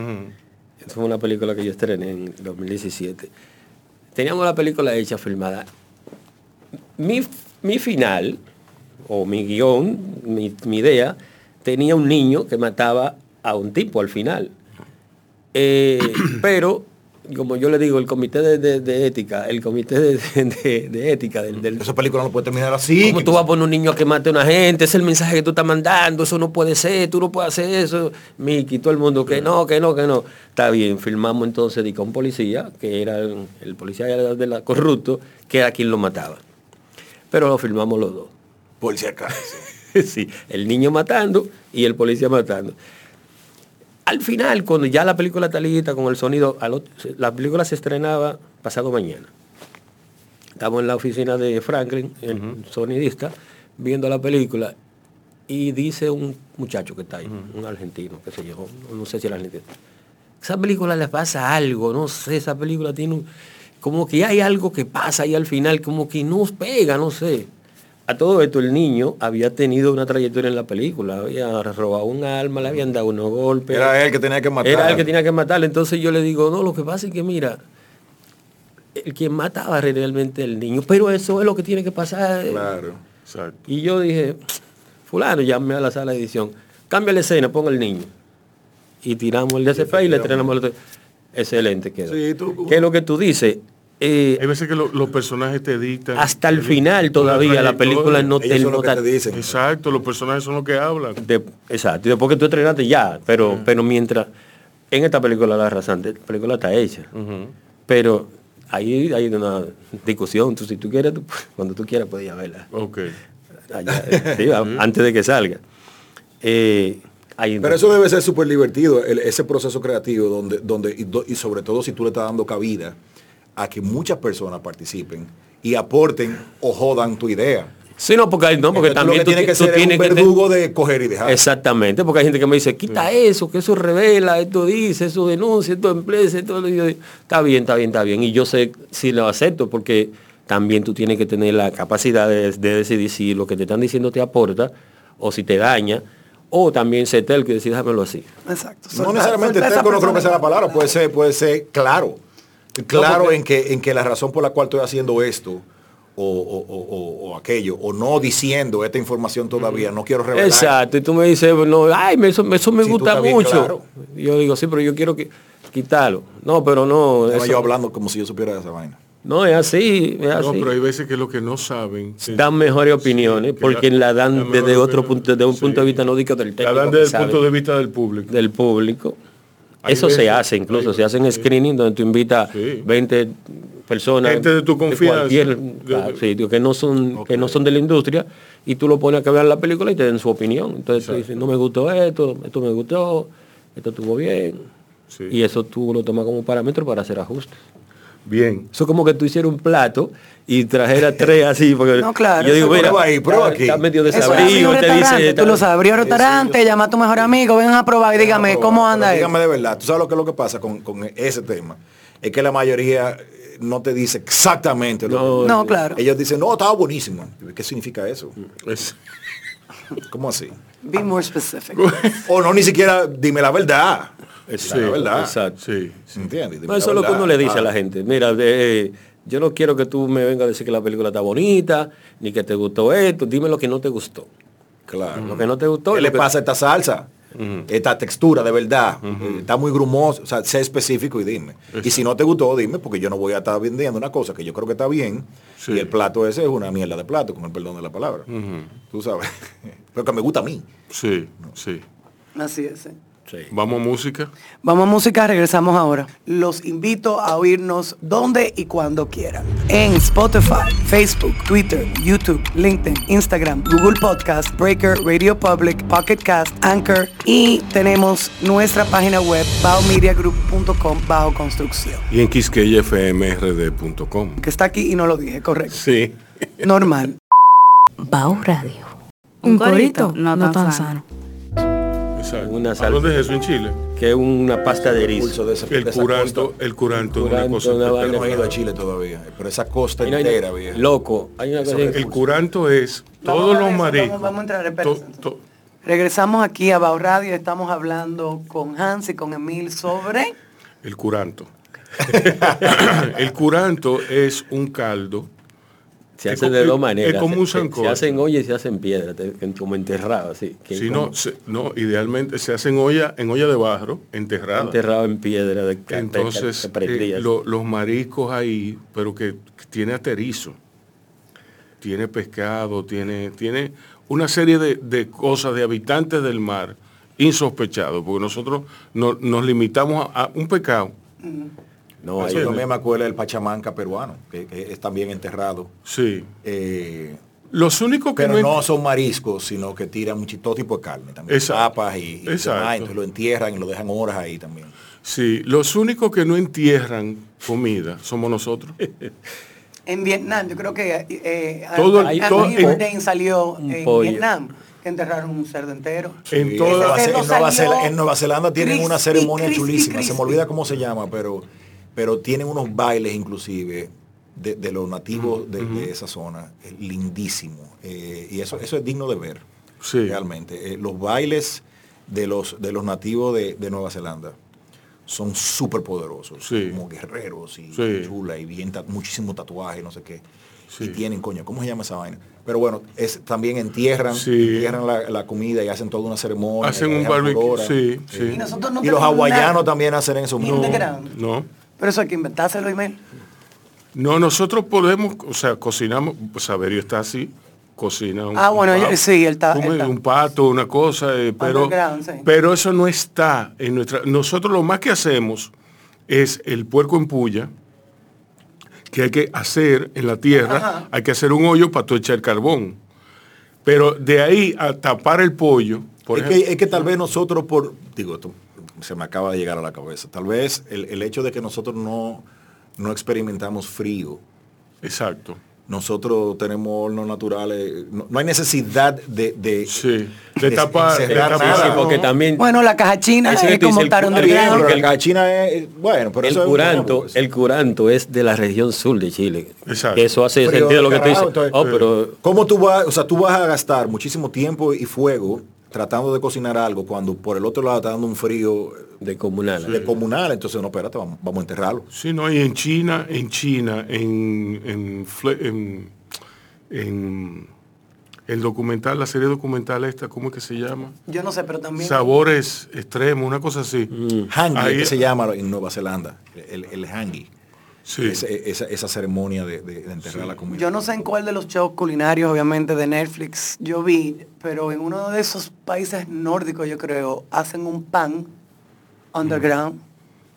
I: esa fue una película que yo estrené en 2017. Teníamos la película hecha, filmada. Mi, mi final, o mi guion, mi, idea, tenía un niño que mataba a un tipo al final. Eh, pero, como yo le digo, el comité de, de- de ética, el comité de, de- de ética del, del-
F: Esa película no puede terminar así.
I: ¿Cómo tú vas a poner un niño que mate a una gente? Es el mensaje que tú estás mandando, eso no puede ser, tú no puedes hacer eso. Miki, todo el mundo, que no, que no, que no. Está bien, filmamos entonces de un policía, que era el, el policía de la corrupto, que era quien lo mataba. Pero lo filmamos los dos.
F: Por si acaso.
I: sí, el niño matando y el policía matando. Al final, cuando ya la película está lista con el sonido, otro- la película se estrenaba pasado mañana. Estamos en la oficina de Franklin, el sonidista, viendo la película y dice un muchacho que está ahí, un argentino, que se yo, no sé si era argentino. Esa película le pasa algo, no sé, esa película tiene un, como que hay algo que pasa ahí al final, como que nos pega, no sé. A todo esto el niño había tenido una trayectoria en la película, había robado un alma, le habían dado unos golpes.
F: Era él que tenía que matar.
I: Era el que tenía que matarle. Entonces yo le digo, no, lo que pasa es que mira, el quien mataba realmente el niño, pero eso es lo que tiene que pasar.
E: Claro, exacto.
I: Y yo dije, fulano, llamé a la sala de edición, cambia la escena, ponga el niño. Y tiramos el DCP y le estrenamos el otro. Excelente quedó.
F: Sí, tú-
I: ¿Qué es lo que tú dices? Eh,
E: Hay veces que lo- los personajes te dictan.
I: hasta el final todavía la película no te nota-
F: te dicen.
E: Exacto, los personajes son los que hablan.
I: de- exacto, y después que tú estrenaste ya, pero, pero mientras en esta película la rasante, la película está hecha. Pero ahí hay una discusión, tú, si tú quieres, tú- cuando tú quieras puedes ir a verla.
E: Ok.
I: Allá, sí, a- antes de que salga. eh,
F: Pero eso debe ser súper divertido, el- ese proceso creativo donde, donde y, do- y sobre todo si tú le estás dando cabida a que muchas personas participen y aporten o jodan tu idea.
I: Sí, no, porque, hay- no, porque
F: Entonces, tú
I: también
F: lo que
I: tú,
F: que
I: tú
F: ser un
I: tienes que...
F: verdugo de coger y dejar.
I: Exactamente, porque hay gente que me dice, quita eso, que eso revela, esto dice, eso denuncia, esto empresa, esto... yo Está bien, está bien, está bien. Y yo sé si lo acepto, porque también tú tienes que tener la capacidad de, de decidir si lo que te están diciendo te aporta o si te daña, o también ser tel que decir, déjamelo así.
D: Exacto.
F: No necesariamente terco no creo que sea la palabra, puede ser, puede ser claro. Claro
I: porque-
F: en que, en que la razón por la cual estoy haciendo esto o, o- o- o- o aquello, o no diciendo esta información todavía, no quiero revelar.
I: Exacto, y tú me dices, no, ay, me- eso, eso me gusta mucho.
F: claro.
I: Yo digo, sí, pero yo quiero que, quitarlo. No, pero no.
F: Estaba
I: eso-
F: yo hablando como si yo supiera de esa vaina.
I: no, es así, es
E: No,
I: así.
E: pero hay veces que lo que no saben.
I: dan mejores opiniones
E: que
I: porque
E: la-
I: la dan
E: la
I: desde otro
E: opinión,
I: punto desde un
E: sí.
I: punto de vista no digo del
E: La
I: técnico
E: dan
I: que
E: desde el
I: sabe,
E: punto de vista del público.
I: del público
E: Hay
I: eso se hace incluso
E: hay-
I: se hacen screening donde tú invitas
E: Sí.
I: 20 personas
E: Gente de tu confianza.
I: cualquier
E: De-
I: digo, que no son que no son de la industria y tú lo pones a que vean la película y te den su opinión entonces tú dices no me gustó esto esto me gustó esto estuvo bien
E: Sí.
I: y eso tú lo tomas como parámetro para hacer ajustes
E: Bien.
I: eso es como que tú hicieras un plato y trajeras tres así porque
D: No, claro,
I: yo digo mira
F: Prueba ahí, prueba
I: está-
F: aquí.
I: está medio desabrido te dice
D: tú lo sabes, abrir un restaurante, llama a tu mejor amigo, ven a probar y dígame cómo anda eso.
F: Dígame de verdad, tú sabes lo que es lo que pasa con, con ese tema. Es que la mayoría eh, no te dice exactamente lo
I: No,
F: que-
D: No, claro.
F: Ellos dicen, no, estaba buenísimo. ¿Qué significa eso?
E: Es-
F: ¿Cómo así?
D: Be more specific.
F: O no, ni siquiera dime la verdad.
E: sí,
F: la verdad.
I: exacto.
E: Sí.
F: ¿Entiendes? Dime
I: No, eso es lo que uno le dice a la
F: Ah,
I: gente. Mira, eh, yo no quiero que tú me vengas a decir que la película está bonita, ni que te gustó esto. Dime lo que no te gustó.
F: Claro.
I: Lo que no te gustó.
F: ¿Qué
I: y
F: le pasa a esta salsa? Esta textura, de verdad. Eh, Está muy grumoso. O sea, sé específico y dime. Y si no te gustó, dime, porque yo no voy a estar vendiendo una cosa que yo creo que está bien.
E: Sí.
F: Y el plato ese es una mierda de plato, con el perdón de la palabra. Tú sabes. Pero que me gusta a mí.
E: Sí, sí.
D: Así es. ¿eh?
I: Sí.
E: Vamos a música.
D: Vamos a música, regresamos ahora. Los invito a oírnos donde y cuando quieran. En Spotify, Facebook, Twitter, YouTube, LinkedIn, Instagram, Google Podcast, Breaker, Radio Public, Pocket Cast, Anchor y tenemos nuestra página web baomediagroup.com bajo construcción.
E: Y en quisqueyfmrd.com.
D: Que está aquí y no lo dije, correcto.
E: Sí.
D: Normal.
K: Bao Radio.
H: Un corito no tan sano.
E: Exacto.
I: Una
E: ¿A
I: salsa.
E: dónde es eso en Chile?
I: Que es una pasta de erizo.
F: Pulso de esa,
E: El
F: de
E: curanto, el curanto, una cosa.
I: una
F: Yo
I: vaina
F: no he ido a
I: que-
F: Chile todavía, pero esa costa
I: Y no hay-
F: entera, vieja.
I: Loco, hay una cosa
F: Eso
I: que-
E: El curanto es todos los mariscos.
D: vamos- vamos a entrar,
E: to-
D: espérense.
E: to-
D: Regresamos aquí a Bao Radio. Estamos hablando con Hans y con Emil sobre...
E: el curanto. el curanto es un caldo.
I: Se
E: es
I: hace
E: co-
I: de dos
E: es-
I: maneras.
E: es como un
I: Se- se,
E: sancocho.
I: hace en olla y se hace en piedra, como enterrado, así. que
E: Si
I: como
E: no, se- no, idealmente se hace en olla, en olla de barro, enterrada.
I: enterrado en piedra de
E: Entonces,
I: que prendía,
E: eh, lo- los mariscos ahí, pero que, tiene aterizo, tiene pescado, tiene, tiene una serie de, de cosas de habitantes del mar insospechados, porque nosotros no- nos limitamos a, a un pecado.
I: No, hay-
F: Eso también me acuerda del Pachamanca peruano, que, que es también enterrado.
E: Sí.
F: Eh,
E: Los únicos que
F: pero
E: no,
F: no son mariscos, sino que tiran mucho, todo tipo de carne también.
E: Exacto.
F: Papas y, y demás, entonces lo entierran y lo dejan horas ahí también.
E: sí, los únicos que no entierran comida somos nosotros.
D: En Vietnam, yo creo que eh,
E: Todo el- todo-
D: Bourdain salió en
I: pollo.
D: Vietnam, que enterraron un cerdo entero.
E: En
F: Sí,
E: toda-
F: Ce-
D: no
F: en, Nueva
D: salió
F: Zela- en Nueva Zelanda tienen una
D: crispy,
F: ceremonia
D: crispy,
F: chulísima, se
D: crispy.
F: me olvida cómo se llama, pero, pero tienen unos bailes inclusive de, de los nativos de, de esa zona, eh, lindísimo. Eh, y eso, eso es digno de ver,
E: Sí.
F: realmente. Eh, los bailes de los, de los nativos de, de Nueva Zelanda son súper poderosos,
E: Sí.
F: como guerreros y
E: Sí.
F: chula y bien ta- muchísimo tatuaje, no sé qué.
E: Sí.
F: Y tienen, coño, ¿cómo se llama esa vaina? Pero bueno, es, también entierran,
E: Sí.
F: entierran la, la comida y hacen toda una ceremonia.
E: Hacen un barbecue, sí, sí.
D: Y nosotros no
F: Y los hawaianos
D: nada.
F: también hacen eso.
D: Ground.
E: No.
D: Pero eso hay que inventárselo, Imel.
E: No, nosotros podemos, o sea, cocinamos, pues Saberio está así, cocina un,
D: Ah,
E: un
D: bueno,
E: pavo,
D: sí, él está-
E: un,
D: él está.
E: un pato, una cosa, eh, pero,
D: sí.
E: pero eso no está en nuestra. Nosotros lo más que hacemos es el puerco en puya, que hay que hacer en la tierra,
D: Ajá.
E: hay que hacer un hoyo para tú echar carbón. Pero de ahí a tapar el pollo, Por
F: es,
E: ejemplo-
F: que, es que tal vez nosotros por, digo, esto se me acaba de llegar a la cabeza, tal vez el, el hecho de que nosotros no, no experimentamos frío,
E: Exacto.
F: nosotros tenemos hornos naturales, no, no hay necesidad de, de,
E: de tapar- de tapar,
F: nada.
E: sí, porque
I: también
D: Bueno, la caja china es
I: tú
D: como
I: dices,
D: estar.
F: Pero el gachina es, bueno, pero
I: el
F: eso es un
I: curanto,
F: ejemplo.
I: el curanto es de la región sur de Chile.
E: Exacto.
I: Eso hace
F: Frío
I: sentido lo que tú
F: carajo,
I: dices.
F: entonces,
I: Oh, pero
F: ¿Cómo tú vas, o sea, tú vas a gastar muchísimo tiempo y fuego tratando de cocinar algo cuando por el otro lado está dando un frío
I: de comunal.
F: de comunal? Entonces, no, espérate, vamos, vamos a enterrarlo.
E: Sí, no, y en China, en China, en, en, Fle- en- en el documental, la serie documental esta, ¿cómo es que se llama?
D: Yo no sé, pero también...
E: Sabores extremos, una cosa así.
F: Hangi,
E: Ahí-
F: que se llama en Nueva Zelanda, el, el hangi.
E: Sí.
F: Ese- esa, esa ceremonia de, de- de enterrar la comida.
D: Yo no sé en cuál de los shows culinarios, obviamente, de Netflix yo vi, pero en uno de esos países nórdicos, yo creo, hacen un pan underground.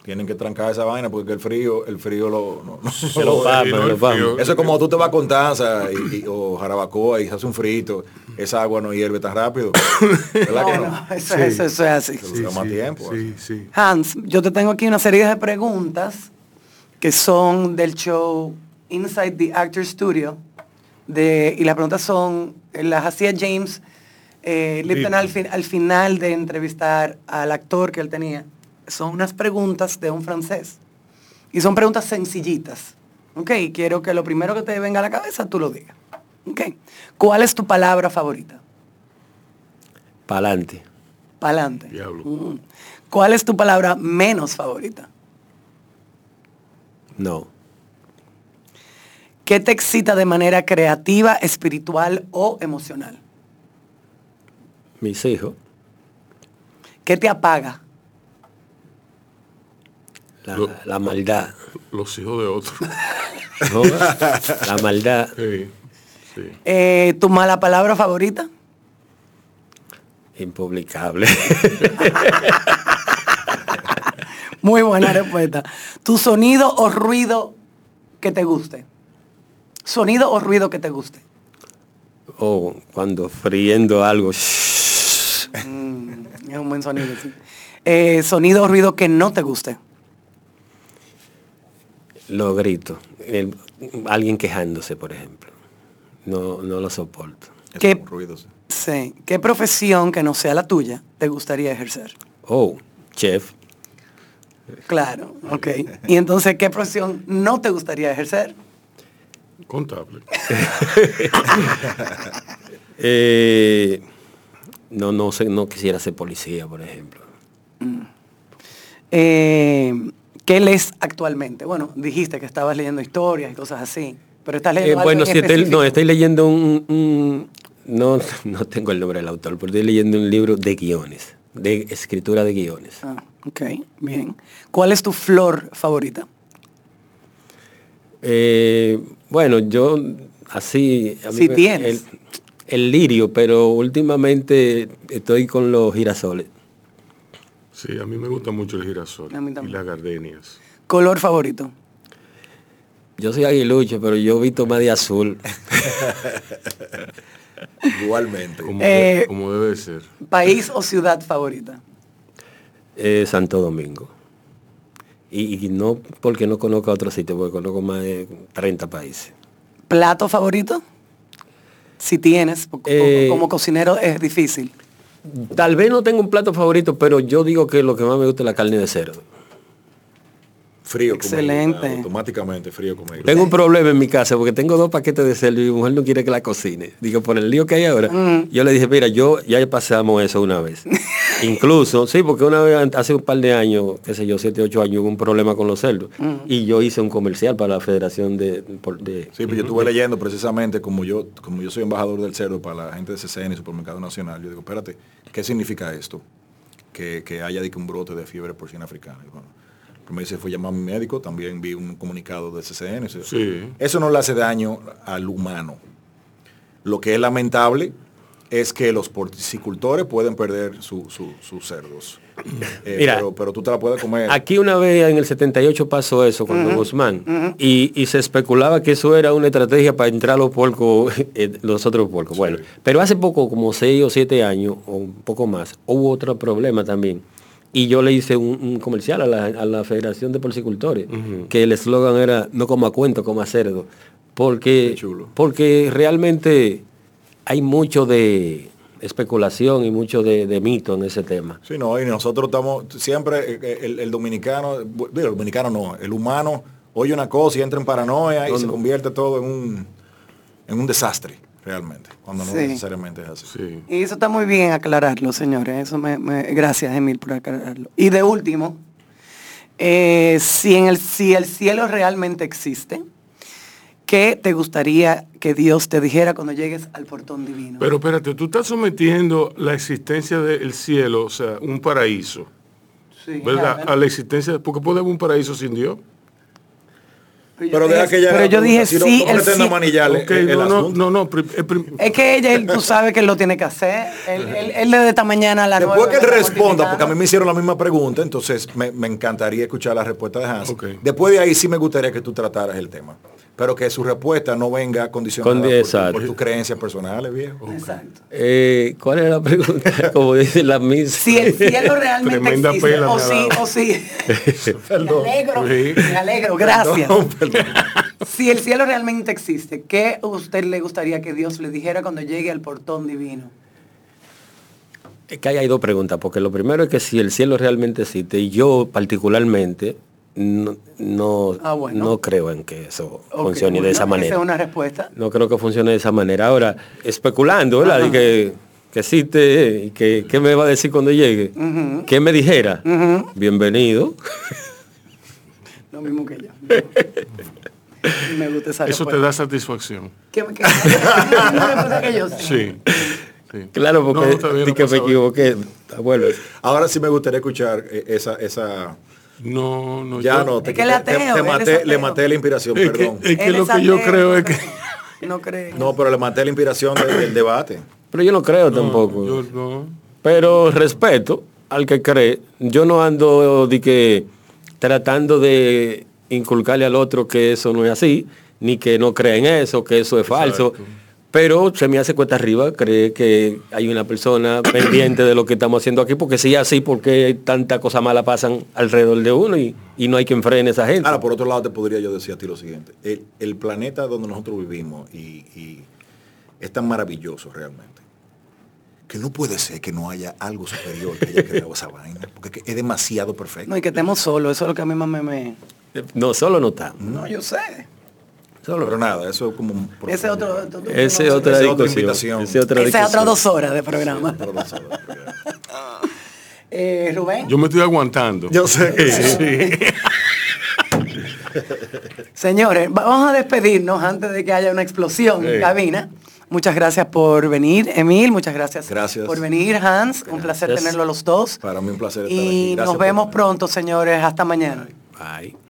F: Tienen que trancar esa vaina porque el frío, el frío lo, no- no-
I: Se lo papa,
F: no,
I: se lo papa.
F: frío. Eso es como tú te vas con taza y, y- o jarabacoa y se hace un frito, esa agua no hierve tan rápido. ¿Verdad que
D: No, eso, eso- eso es así.
F: Tiempo.
E: Sí, sí.
D: Hans, yo te tengo aquí una serie de preguntas que son del show Inside the Actor Studio. De, y las preguntas son, eh, las hacía James eh, Lipton al, fin- al final de entrevistar al actor que él tenía. Son unas preguntas de un francés. Y son preguntas sencillitas. Ok, quiero que lo primero que te venga a la cabeza tú lo digas. Ok. ¿Cuál es tu palabra favorita?
I: Pa'lante.
D: Pa'lante.
E: Diablo.
D: Mm. ¿Cuál es tu palabra menos favorita?
I: No.
D: ¿Qué te excita de manera creativa, espiritual o emocional?
I: Mis hijos.
D: ¿Qué te apaga?
I: La,
E: Lo-
I: la maldad.
E: Los hijos de otros.
I: ¿no? La maldad.
E: Sí, sí.
D: Eh, ¿Tu mala palabra favorita?
I: Impublicable.
D: Muy buena respuesta. ¿Tu sonido o ruido que te guste? Sonido o ruido que te guste.
I: o cuando friendo algo.
D: Mm, es un buen sonido, sí. Eh, sonido o ruido que no te guste.
I: Los gritos. El- alguien quejándose, por ejemplo. No, no lo soporto.
D: ¿Qué,
F: Ruidos.
D: sí. ¿Qué profesión que no sea la tuya te gustaría ejercer?
I: Oh, chef.
D: Claro, ok. Y entonces, ¿qué profesión no te gustaría ejercer?
E: Contable.
I: Eh, no, no sé, no quisiera ser policía, por ejemplo.
D: Eh, ¿Qué lees actualmente? Bueno, dijiste que estabas leyendo historias y cosas así, pero estás
I: Eh,
D: leyendo algo
I: bueno,
D: en
I: si estoy, no, estoy leyendo un, un- no, no tengo el nombre del autor, pero estoy leyendo un libro de guiones, de escritura de guiones.
D: Ah, ok, bien. ¿Cuál es tu flor favorita?
I: Eh, bueno, yo así... a mí
D: Sí
I: me-
D: tienes.
I: El, el lirio, pero últimamente estoy con los girasoles.
E: Sí, a mí me gusta mucho el girasol
D: A mí
E: y
D: también.
E: las gardenias.
D: ¿Color favorito?
I: Yo soy aguilucho, pero yo visto más de azul.
F: Igualmente.
E: Como,
D: Eh,
E: de- como debe ser.
D: ¿País o ciudad favorita?
I: Eh, Santo Domingo. Y, y no porque no conozco otro sitio, porque conozco más de 30 países.
D: ¿Plato favorito? Si tienes,
I: Eh,
D: como cocinero es difícil.
I: Tal vez no tengo un plato favorito, pero yo digo que lo que más me gusta es la carne de cerdo.
F: Frío como
D: Excelente.
F: automáticamente frío como
I: Tengo un problema en mi casa porque tengo dos paquetes de cerdo y mi mujer no quiere que la cocine. Digo, por el lío que hay ahora.
D: Mm.
I: Yo le dije, mira, yo ya pasamos eso una vez. Incluso, sí, porque una vez hace un par de años, qué sé yo, siete, ocho años, hubo un problema con los cerdos.
D: Mm.
I: Y yo hice un comercial para la Federación de... por- de-
F: Sí, pero yo estuve leyendo precisamente como yo, como yo soy embajador del cerdo para la gente de CCN y Supermercado Nacional. Yo digo, espérate, ¿qué significa esto? Que, que haya de que un brote de fiebre porcina africana. Y bueno, primero dice, fue llamar a mi médico, también vi un comunicado de CCN. Eso-
E: Sí.
F: Eso no le hace daño al humano. Lo que es lamentable es que los porcicultores pueden perder su- su- sus cerdos. Eh,
I: Mira.
F: pero, pero tú te la puedes comer.
I: Aquí una vez en el 78 pasó eso con Guzmán y, y se especulaba que eso era una estrategia para entrar los puercos, eh, los otros puercos. Bueno, pero hace poco, como 6 o 7 años o un poco más, hubo otro problema también. Y yo le hice un, un comercial a la, a la Federación de Porcicultores, que el eslogan era no como a cuento, como a cerdo. Porque, porque realmente hay mucho de especulación y mucho de, de mito en ese tema.
F: Sí, no, y nosotros estamos siempre, eh, eh, el, el dominicano, el dominicano no, el humano oye una cosa y entra en paranoia y
I: No,
F: se convierte todo en un, en un desastre, realmente, cuando no
D: Sí.
F: necesariamente es así.
D: Y eso está muy bien aclararlo, señores. Eso me, me- gracias, Emil, por aclararlo. Y de último, eh, si, en el, si el cielo realmente existe, ¿qué te gustaría que Dios te dijera cuando llegues al portón divino?
E: Pero espérate, tú estás sometiendo la existencia del cielo, o sea, un paraíso,
D: Sí,
E: ¿verdad?
D: claro.
E: A la existencia, porque puede haber un paraíso sin Dios.
F: Pero deja que ella
D: pero yo
F: la
D: dije
F: si no-
D: sí,
F: no
D: el sí.
F: manillarle
E: Ok,
F: el- el
E: no, no,
D: Es que ella, él, tú sabes que él lo tiene que hacer. Él, él, él desde esta mañana a las
F: Después que él responda, porque a mí me hicieron la misma pregunta, entonces me, me encantaría escuchar la respuesta de Hans. Después de ahí sí me gustaría que tú trataras el tema. Pero que su respuesta no venga condicionada
I: Con-
F: por, por tus creencias personales, viejo.
D: Exacto.
I: Eh, ¿Cuál es la pregunta? Como dice la Miss.
D: Si el cielo realmente
E: Tremenda
D: existe,
E: pela
D: o sí, o sí.
F: Perdón.
D: Me alegro,
E: Sí.
D: me alegro, gracias.
F: Perdón, perdón.
D: Si el cielo realmente existe, ¿qué a usted le gustaría que Dios le dijera cuando llegue al portón divino?
I: Es que ahí hay dos preguntas, porque lo primero es que si el cielo realmente existe, y yo particularmente no, no,
D: Ah, bueno.
I: no creo en que eso funcione de
D: bueno,
I: esa
D: Esa
I: manera.
D: es una respuesta.
I: No creo que funcione de esa manera. Ahora, especulando, ¿verdad? Que, que existe eh, y que qué me va a decir cuando llegue.
D: Ujú.
I: ¿Qué me dijera? Bienvenido.
D: Lo mismo que yo. Me gusta esa
E: eso te da satisfacción.
D: ¿Qué, qué, la misma respuesta que yo?
E: Sí. sí.
I: Claro, porque
E: No,
I: que me equivoqué. Bueno,
F: Ahora sí me gustaría escuchar eh, esa, esa.
E: No, no.
F: Ya
E: yo-
F: no, te,
D: Es que él es
F: te- te
D: ateo, él es
F: maté, le maté la inspiración,
E: Es que,
F: perdón.
E: es que lo que yo creo
D: no
E: es que...
D: No cree.
F: No, pero le maté la inspiración de- del debate.
I: pero yo no creo tampoco.
E: Yo no.
I: Pero respeto al que cree. Yo no ando de que tratando de inculcarle al otro que eso no es así, ni que no cree en eso, que eso es falso. Pero se me hace cuesta arriba, cree que hay una persona pendiente de lo que estamos haciendo aquí, porque si es así, porque tanta cosa mala pasan alrededor de uno y, y no hay quien frene a esa gente.
F: Ahora, por otro lado, te podría yo decir a ti lo siguiente. El, el planeta donde nosotros vivimos y, y es tan maravilloso realmente, que no puede ser que no haya algo superior que haya creado esa vaina, porque es demasiado perfecto.
D: No, y que estemos solos, eso es lo que a mí más me... me-
I: No, solo no está.
D: No, yo sé.
I: Solo.
F: Pero nada, eso es como un...
D: Ese otro... otro- otro-
I: Ese
D: no,
I: otra
F: Esa es otra invitación.
I: Ese otra
D: Esa es otra dos horas de programa.
F: Pero no sabes.
D: Eh, Rubén.
E: Yo me estoy aguantando.
F: Yo sé que sí.
E: Sí.
D: Señores, vamos a despedirnos antes de que haya una explosión en
E: Sí.
D: cabina. Muchas gracias por venir, Emil. Muchas gracias,
F: Gracias.
D: por venir, Hans. Un placer tenerlo a los dos.
F: Para mí un placer estar aquí.
D: Y nos vemos pronto, señores. Hasta mañana.
I: Bye.